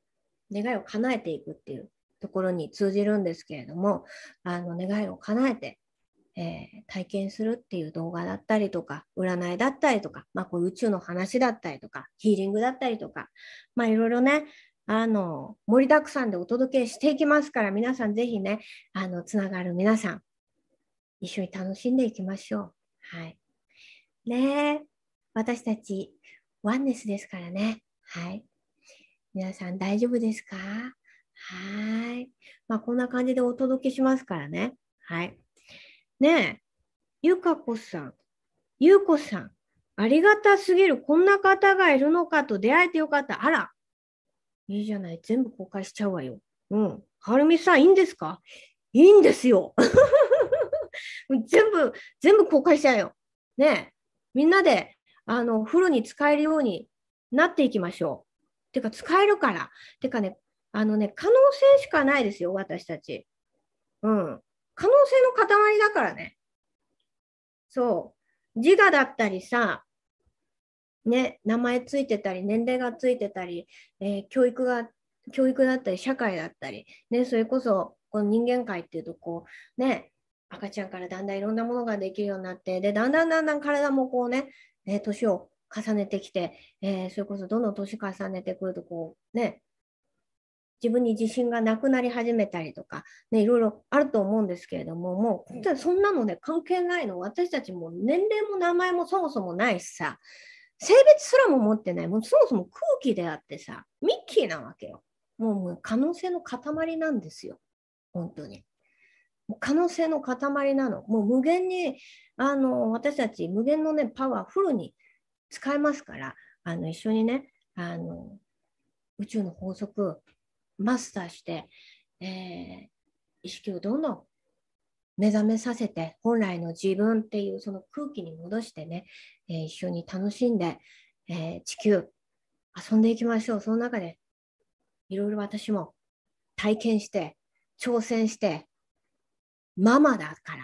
願いを叶えていくっていうところに通じるんですけれどもあの願いを叶えてえー、体験するっていう動画だったりとか、占いだったりとか、まあ、こう宇宙の話だったりとか、ヒーリングだったりとか、まあ、いろいろね、あの、盛りだくさんでお届けしていきますから、皆さんぜひね、あの、つながる皆さん、一緒に楽しんでいきましょう。はい。ね私たち、ワンネスですからね。はい。皆さん大丈夫ですか？はい。まあ、こんな感じでお届けしますからね。はい。ねえ、ゆかこさん、ゆうこさん、ありがたすぎる、こんな方がいるのかと出会えてよかった。あら、いいじゃない、全部公開しちゃうわよ。うん。はるみさん、いいんですか？いいんですよ。全部、全部公開しちゃうよ。ねえ、みんなで、あの、お風呂に使えるようになっていきましょう。てか、使えるから。てかね、あのね、可能性しかないですよ、私たち。うん。可能性の塊だからね。そう。自我だったりさ、ね、名前ついてたり、年齢がついてたり、えー、教育が、教育だったり、社会だったり、ね、それこそ、この人間界っていうと、こう、ね、赤ちゃんからだんだんいろんなものができるようになって、で、だんだんだんだん体もこうね、えー、年を重ねてきて、えー、それこそどんどん年重ねてくると、こう、ね、自分に自信がなくなり始めたりとか、ね、いろいろあると思うんですけれども、もうそんなのね、関係ないの。私たちも年齢も名前もそもそもないしさ、性別すらも持ってない、もうそもそも空気であってさ、ミッキーなわけよ。もうもう可能性の塊なんですよ。本当に。可能性の塊なの。もう無限にあの私たち無限のねパワーフルに使えますからあの一緒にねあの宇宙の法則マスターして、えー、意識をどんどん目覚めさせて本来の自分っていうその空気に戻してね、えー、一緒に楽しんで、えー、地球遊んでいきましょうその中でいろいろ私も体験して挑戦してママだから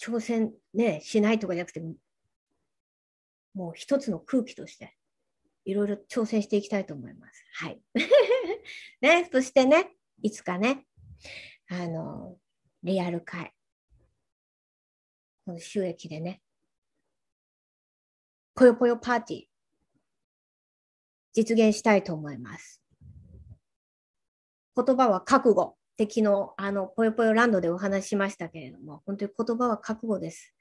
挑戦ねしないとかじゃなくてもう一つの空気としていろいろ挑戦していきたいと思います。はい。ね、そしてね、いつかね、あの、リアル会、この収益でね、ぽよぽよパーティー、実現したいと思います。言葉は覚悟って昨日、あの、ぽよぽよランドでお話ししましたけれども、本当に言葉は覚悟です。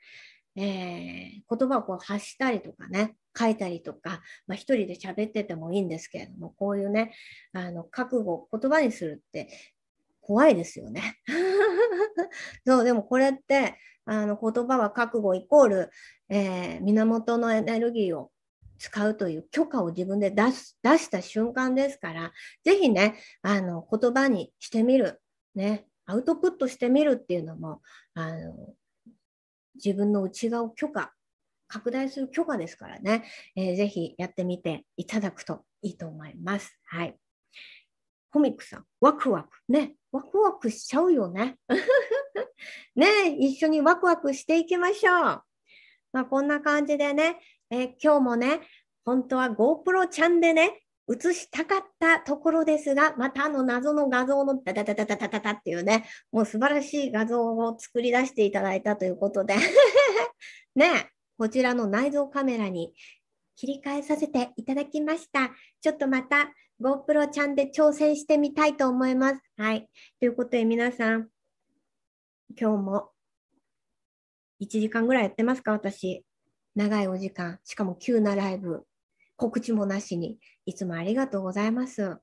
えー、言葉をこう発したりとかね、書いたりとか、まあ、一人で喋っててもいいんですけれども、こういうね、あの覚悟、言葉にするって怖いですよね。そう、でもこれって、あの言葉は覚悟イコール、えー、源のエネルギーを使うという許可を自分で出す出した瞬間ですから、ぜひね、あの言葉にしてみる、ね、アウトプットしてみるっていうのも、あの自分の内側を許可、拡大する許可ですからね、えー、ぜひやってみていただくといいと思います。はい。コミックさん、ワクワク。ね、ワクワクしちゃうよね。ね、一緒にワクワクしていきましょう。まあ、こんな感じでね、えー、今日もね、本当は GoPro ちゃんでね、映したかったところですが、またあの謎の画像のダダダダダダダっていうね、もう素晴らしい画像を作り出していただいたということで ね、こちらの内蔵カメラに切り替えさせていただきました。ちょっとまた GoPro ちゃんで挑戦してみたいと思います。はい。ということで皆さん、今日も1時間ぐらいやってますか？私。長いお時間。しかも急なライブ。告知もなしに、いつもありがとうございます。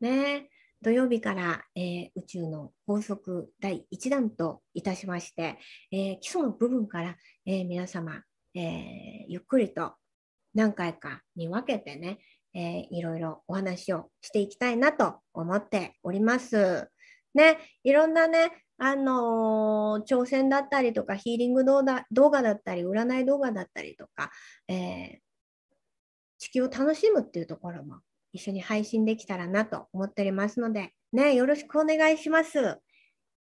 ね土曜日から、えー、宇宙の法則第1弾といたしまして、えー、基礎の部分から、えー、皆様、えゆっくりと何回かに分けてね、えいろいろお話をしていきたいなと思っております。ね、いろんなね、あの挑戦だったりとか、ヒーリング動画だったり、占い動画だったりとか、え地球を楽しむっていうところも一緒に配信できたらなと思っておりますので、ね、よろしくお願いします。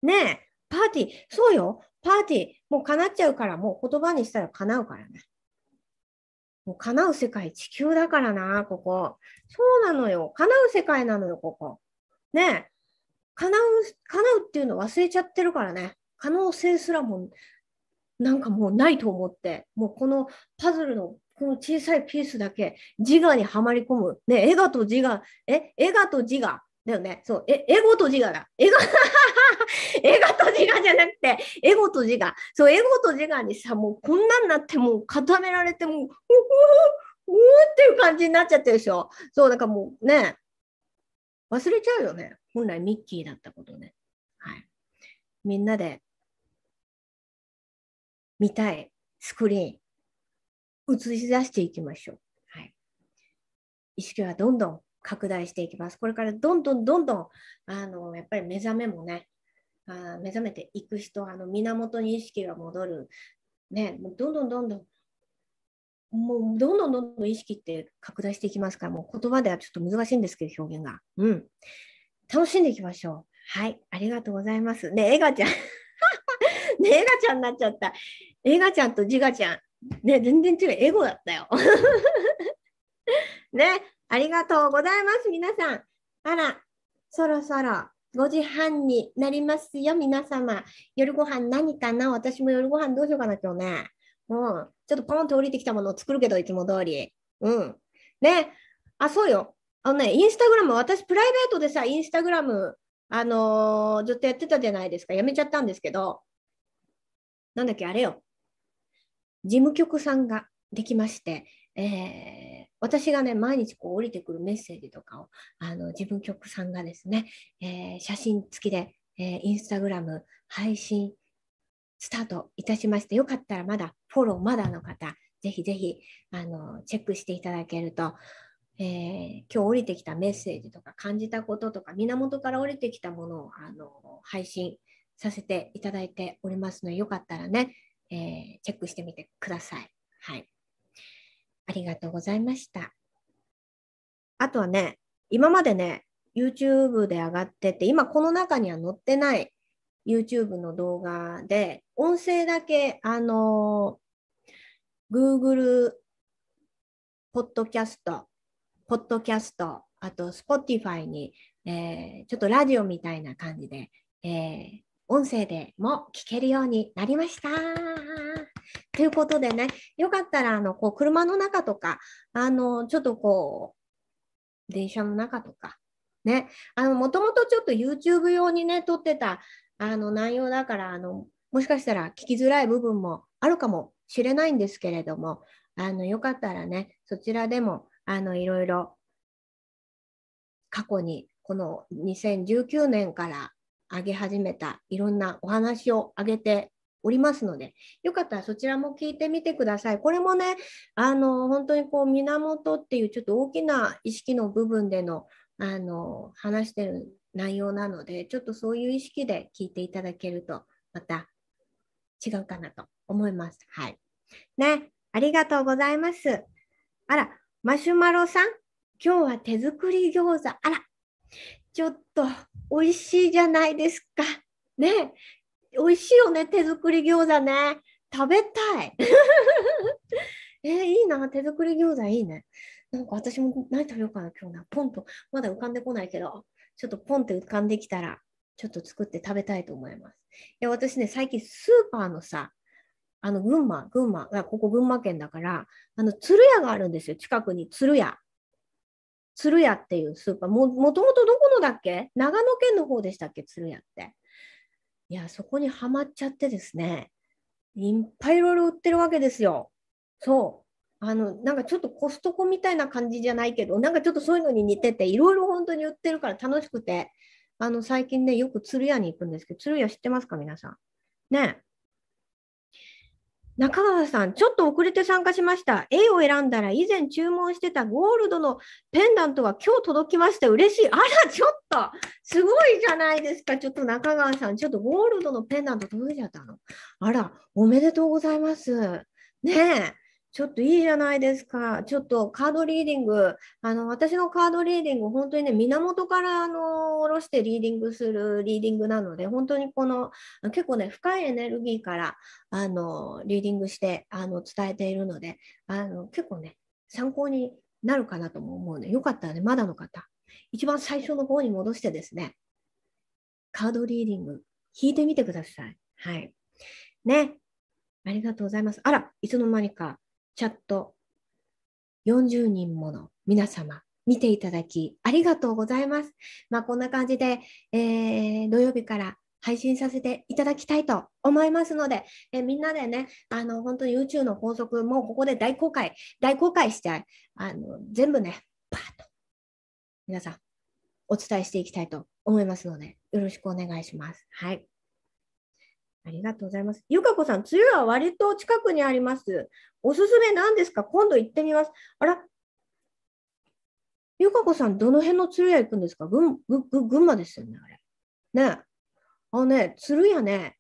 ねパーティー、そうよ、パーティー、もう叶っちゃうから、もう言葉にしたら叶うからね。もう叶う世界、地球だからな、ここ。そうなのよ。叶う世界なのよ、ここ。ね叶う、叶うっていうの忘れちゃってるからね。可能性すらもなんかもうないと思って、もうこのパズルのこの小さいピースだけ自我にはまり込む。ね、エガと自我、え、エガと自我。だよね。そう、え、エゴと自我だ。エゴ、エガと自我じゃなくて、エゴと自我。そう、エゴと自我にさ、もうこんなんなってもう固められてもう、うううっていう感じになっちゃってるでしょ。そう、だからもうね、忘れちゃうよね。本来ミッキーだったことね。はい。みんなで見たいスクリーン。映し出していきましょう。はい、意識はどんどん拡大していきます。これからどんどんどんどんあのやっぱり目覚めもね、あ目覚めていく人、あの源に意識が戻る、ね、もうどんどんどんどんもうどんどんどんどん意識って拡大していきますから、もう言葉ではちょっと難しいんですけど、表現が。うん。楽しんでいきましょう。はい、ありがとうございます。ねえ、がちゃん。ねえ、がちゃんになっちゃった。えがちゃんとじがちゃん。ね、全然違う。エゴだったよ。ね、ありがとうございます、皆さん。あら、そろそろ5時半になりますよ、皆様。夜ご飯何かな？私も夜ご飯どうしようかな、今日ね。うん。ちょっとポンと降りてきたものを作るけど、いつも通り。うん。ね、あ、そうよ。あのね、インスタグラム、私プライベートでさ、インスタグラム、あのー、ずっとやってたじゃないですか。やめちゃったんですけど、なんだっけ、あれよ。事務局さんができまして、えー、私がね、毎日こう降りてくるメッセージとかを、あの、事務局さんがですね、えー、写真付きで、えー、インスタグラム配信スタートいたしまして、よかったらまだフォローまだの方、ぜひぜひあのチェックしていただけると、えー、今日降りてきたメッセージとか感じたこととか源から降りてきたものをあの配信させていただいておりますのでよかったらね、えー、チェックしてみてください。はい。ありがとうございました。あとはね、今までね、YouTube で上がってて、今この中には載ってない YouTube の動画で、音声だけ、あの Google ポッドキャスト、ポッドキャスト、あと Spotify に、えー、ちょっとラジオみたいな感じで、えー、音声でも聞けるようになりました。ということでね、よかったら、あの、こう、車の中とか、あの、ちょっとこう、電車の中とか、ね、あの、もともとちょっと YouTube 用にね、撮ってた、あの、内容だから、あの、もしかしたら聞きづらい部分もあるかもしれないんですけれども、あの、よかったらね、そちらでも、あの、いろいろ、過去に、この2019年から上げ始めたいろんなお話を上げておりますので、よかったらそちらも聞いてみてください。これもね、あの、本当にこう、源っていうちょっと大きな意識の部分での、あの、話してる内容なので、ちょっとそういう意識で聞いていただけると、また違うかなと思います。はい。ね、ありがとうございます。あら、マシュマロさん、今日は手作り餃子。あら、ちょっと美味しいじゃないですか。ね、美味しいよね、手作り餃子ね。食べたい。えー、いいな、手作り餃子いいね。なんか私も何食べようかな、今日な。ポンと、まだ浮かんでこないけど、ちょっとポンって浮かんできたら、ちょっと作って食べたいと思います。いや、私ね、最近スーパーのさ、あの、群馬、群馬、ここ群馬県だから、あの、鶴屋があるんですよ、近くに鶴屋。鶴屋っていうスーパー。も、もともとどこのだっけ？長野県の方でしたっけ？鶴屋って。いや、そこにはまっちゃってですね、いっぱいいろいろ売ってるわけですよ。そう。あの、なんかちょっとコストコみたいな感じじゃないけど、なんかちょっとそういうのに似てて、いろいろ本当に売ってるから楽しくて、あの、最近ね、よく鶴屋に行くんですけど、鶴屋知ってますか？皆さん。ね中川さん、ちょっと遅れて参加しました。A を選んだら以前注文してたゴールドのペンダントが今日届きました。嬉しい。あら、ちょっと、すごいじゃないですか。ちょっと中川さん、ちょっとゴールドのペンダント届いちゃったの。あら、おめでとうございます。ねえ。ちょっといいじゃないですか。ちょっとカードリーディング、あの、私のカードリーディング、本当にね、源からあの、下ろしてリーディングするリーディングなので、本当にこの、結構ね、深いエネルギーから、あの、リーディングして、あの、伝えているので、あの、結構ね、参考になるかなとも思うので、よかったらね、まだの方、一番最初の方に戻してですね、カードリーディング、引いてみてください。はい。ね。ありがとうございます。あら、いつの間にかチャット40人もの皆様見ていただきありがとうございます。まあ、こんな感じで、えー、土曜日から配信させていただきたいと思いますので、え、みんなでね、あの、本当に宇宙の法則、もうここで大公開、大公開して、あの、全部ね、パーッと、皆さん、お伝えしていきたいと思いますので、よろしくお願いします。はい。ありがとうございます。ゆかこさん、梅雨は割と近くにあります。おすすめ何ですか？今度行ってみます。あら、ゆかこさん、どの辺の鶴屋行くんですか？群群馬ですよね、あれ。ねあのね、鶴屋ね、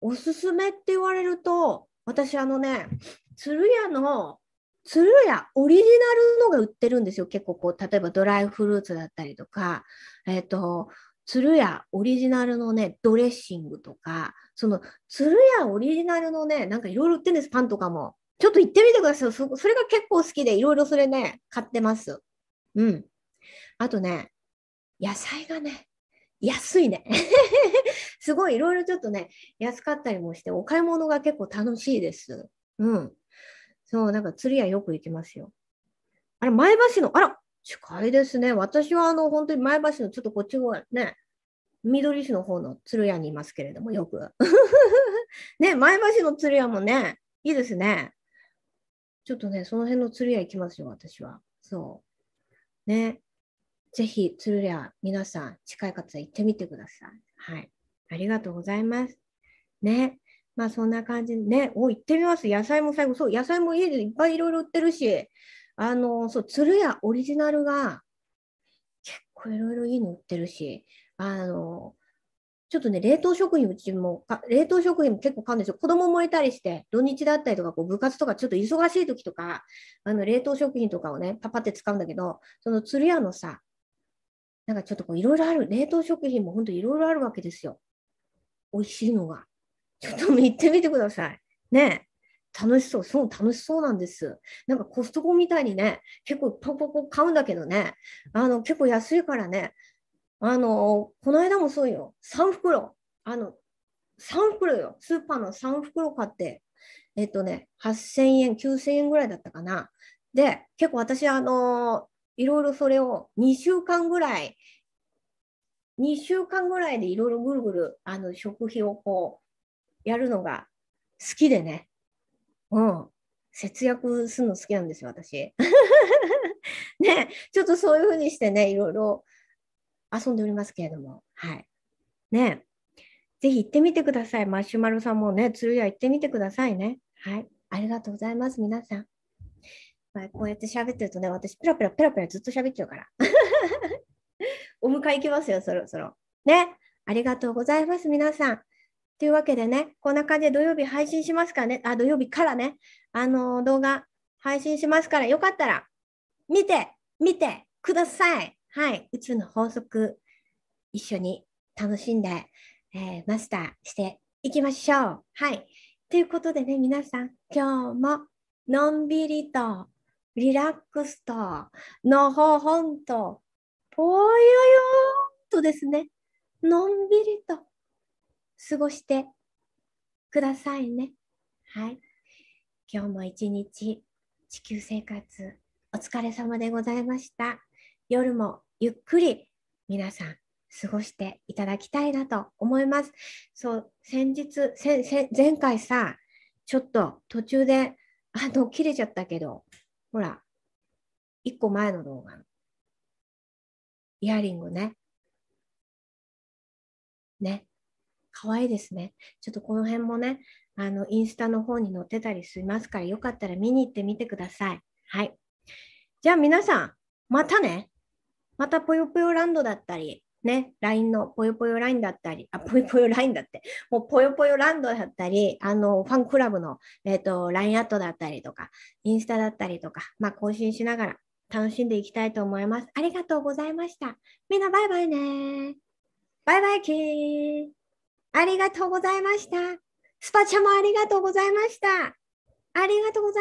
おすすめって言われると、私、あのね、鶴屋の、鶴屋オリジナルのが売ってるんですよ。結構こう、例えばドライフルーツだったりとか、えっ、ー、と、鶴屋オリジナルのね、ドレッシングとか、その鶴屋オリジナルのね、なんかいろいろ売ってるんです、パンとかも。ちょっと行ってみてください。それが結構好きで、いろいろそれね、買ってます。うん。あとね、野菜がね、安いね。すごいいろいろちょっとね、安かったりもして、お買い物が結構楽しいです。うん。そう、なんか釣り屋よく行きますよ。あれ、前橋の、あら、近いですね。私はあの、本当に前橋のちょっとこっち側ね、緑市の方の鶴屋にいますけれども、よく。ね、前橋の鶴屋もね、いいですね。ちょっとね、その辺の鶴屋行きますよ、私は。そう。ね。ぜひ、鶴屋、皆さん、近い方行ってみてください。はい。ありがとうございます。ね。まあそんな感じでね、お、行ってみます。野菜も最後、そう、野菜も家でいっぱいいろいろ売ってるし、あの、そう、鶴屋オリジナルが結構いろいろいいの売ってるし、あの、ちょっとね、冷凍食品うちも、冷凍食品も結構買うんですよ。子供もいたりして、土日だったりとか、こう部活とかちょっと忙しい時とか、あの冷凍食品とかをね、パパって使うんだけど、その鶴屋のさ、なんかちょっとこういろいろある、冷凍食品も本当いろいろあるわけですよ。美味しいのが。ちょっと行ってみてください。ね楽しそう。そう、楽しそうなんです。なんかコストコみたいにね、結構ポンポンポン買うんだけどね、あの、結構安いからね、あの、この間もそうよ。3袋。あの、3袋よ。スーパーの3袋買って、えっとね、8000円、9000円ぐらいだったかな。で、結構私、あの、いろいろそれを2週間ぐらい、2週間ぐらいでいろいろぐるぐる、あの、食費をこう、やるのが好きでね。うん。節約するの好きなんですよ、私。ね、ちょっとそういうふうにしてね、いろいろ遊んでおりますけれども、はい。ねぜひ行ってみてください。マシュマロさんもね、鶴屋行ってみてくださいね。はい。ありがとうございます、皆さん。まあ、こうやって喋ってるとね、私、ペラペラペラペラずっと喋っちゃうから。お迎え行きますよ、そろそろ。ね。ありがとうございます、皆さん。というわけでね、こんな感じで土曜日配信しますからね、あ、土曜日からね、あのー、動画配信しますから、よかったら、見て、見てください。はい、宇宙の法則、一緒に楽しんで、えー、マスターしていきましょう。はい。ということでね、皆さん、今日ものんびりと、リラックスと、のほほんと、ぽよよーとですね、のんびりと過ごしてくださいね。はい。今日も一日、地球生活、お疲れ様でございました。夜もゆっくり皆さん過ごしていただきたいなと思います。そう、先日、前回さ、ちょっと途中で、あの、切れちゃったけど、ほら、一個前の動画、イヤリングね。ね。可愛いですね。ちょっとこの辺もね、あの、インスタの方に載ってたりしますから、よかったら見に行ってみてください。はい。じゃあ皆さん、またね。またぽよぽよランドだったり、ね、LINE のぽよぽよラインだったり、あ、ぽよぽよラインだって、もうぽよぽよランドだったり、あの、ファンクラブの、えっ、ー、と、LINE アットだったりとか、インスタだったりとか、まあ、更新しながら楽しんでいきたいと思います。ありがとうございました。みんなバイバイね。バイバイキー。ありがとうございました。スパチャもありがとうございました。ありがとうございました。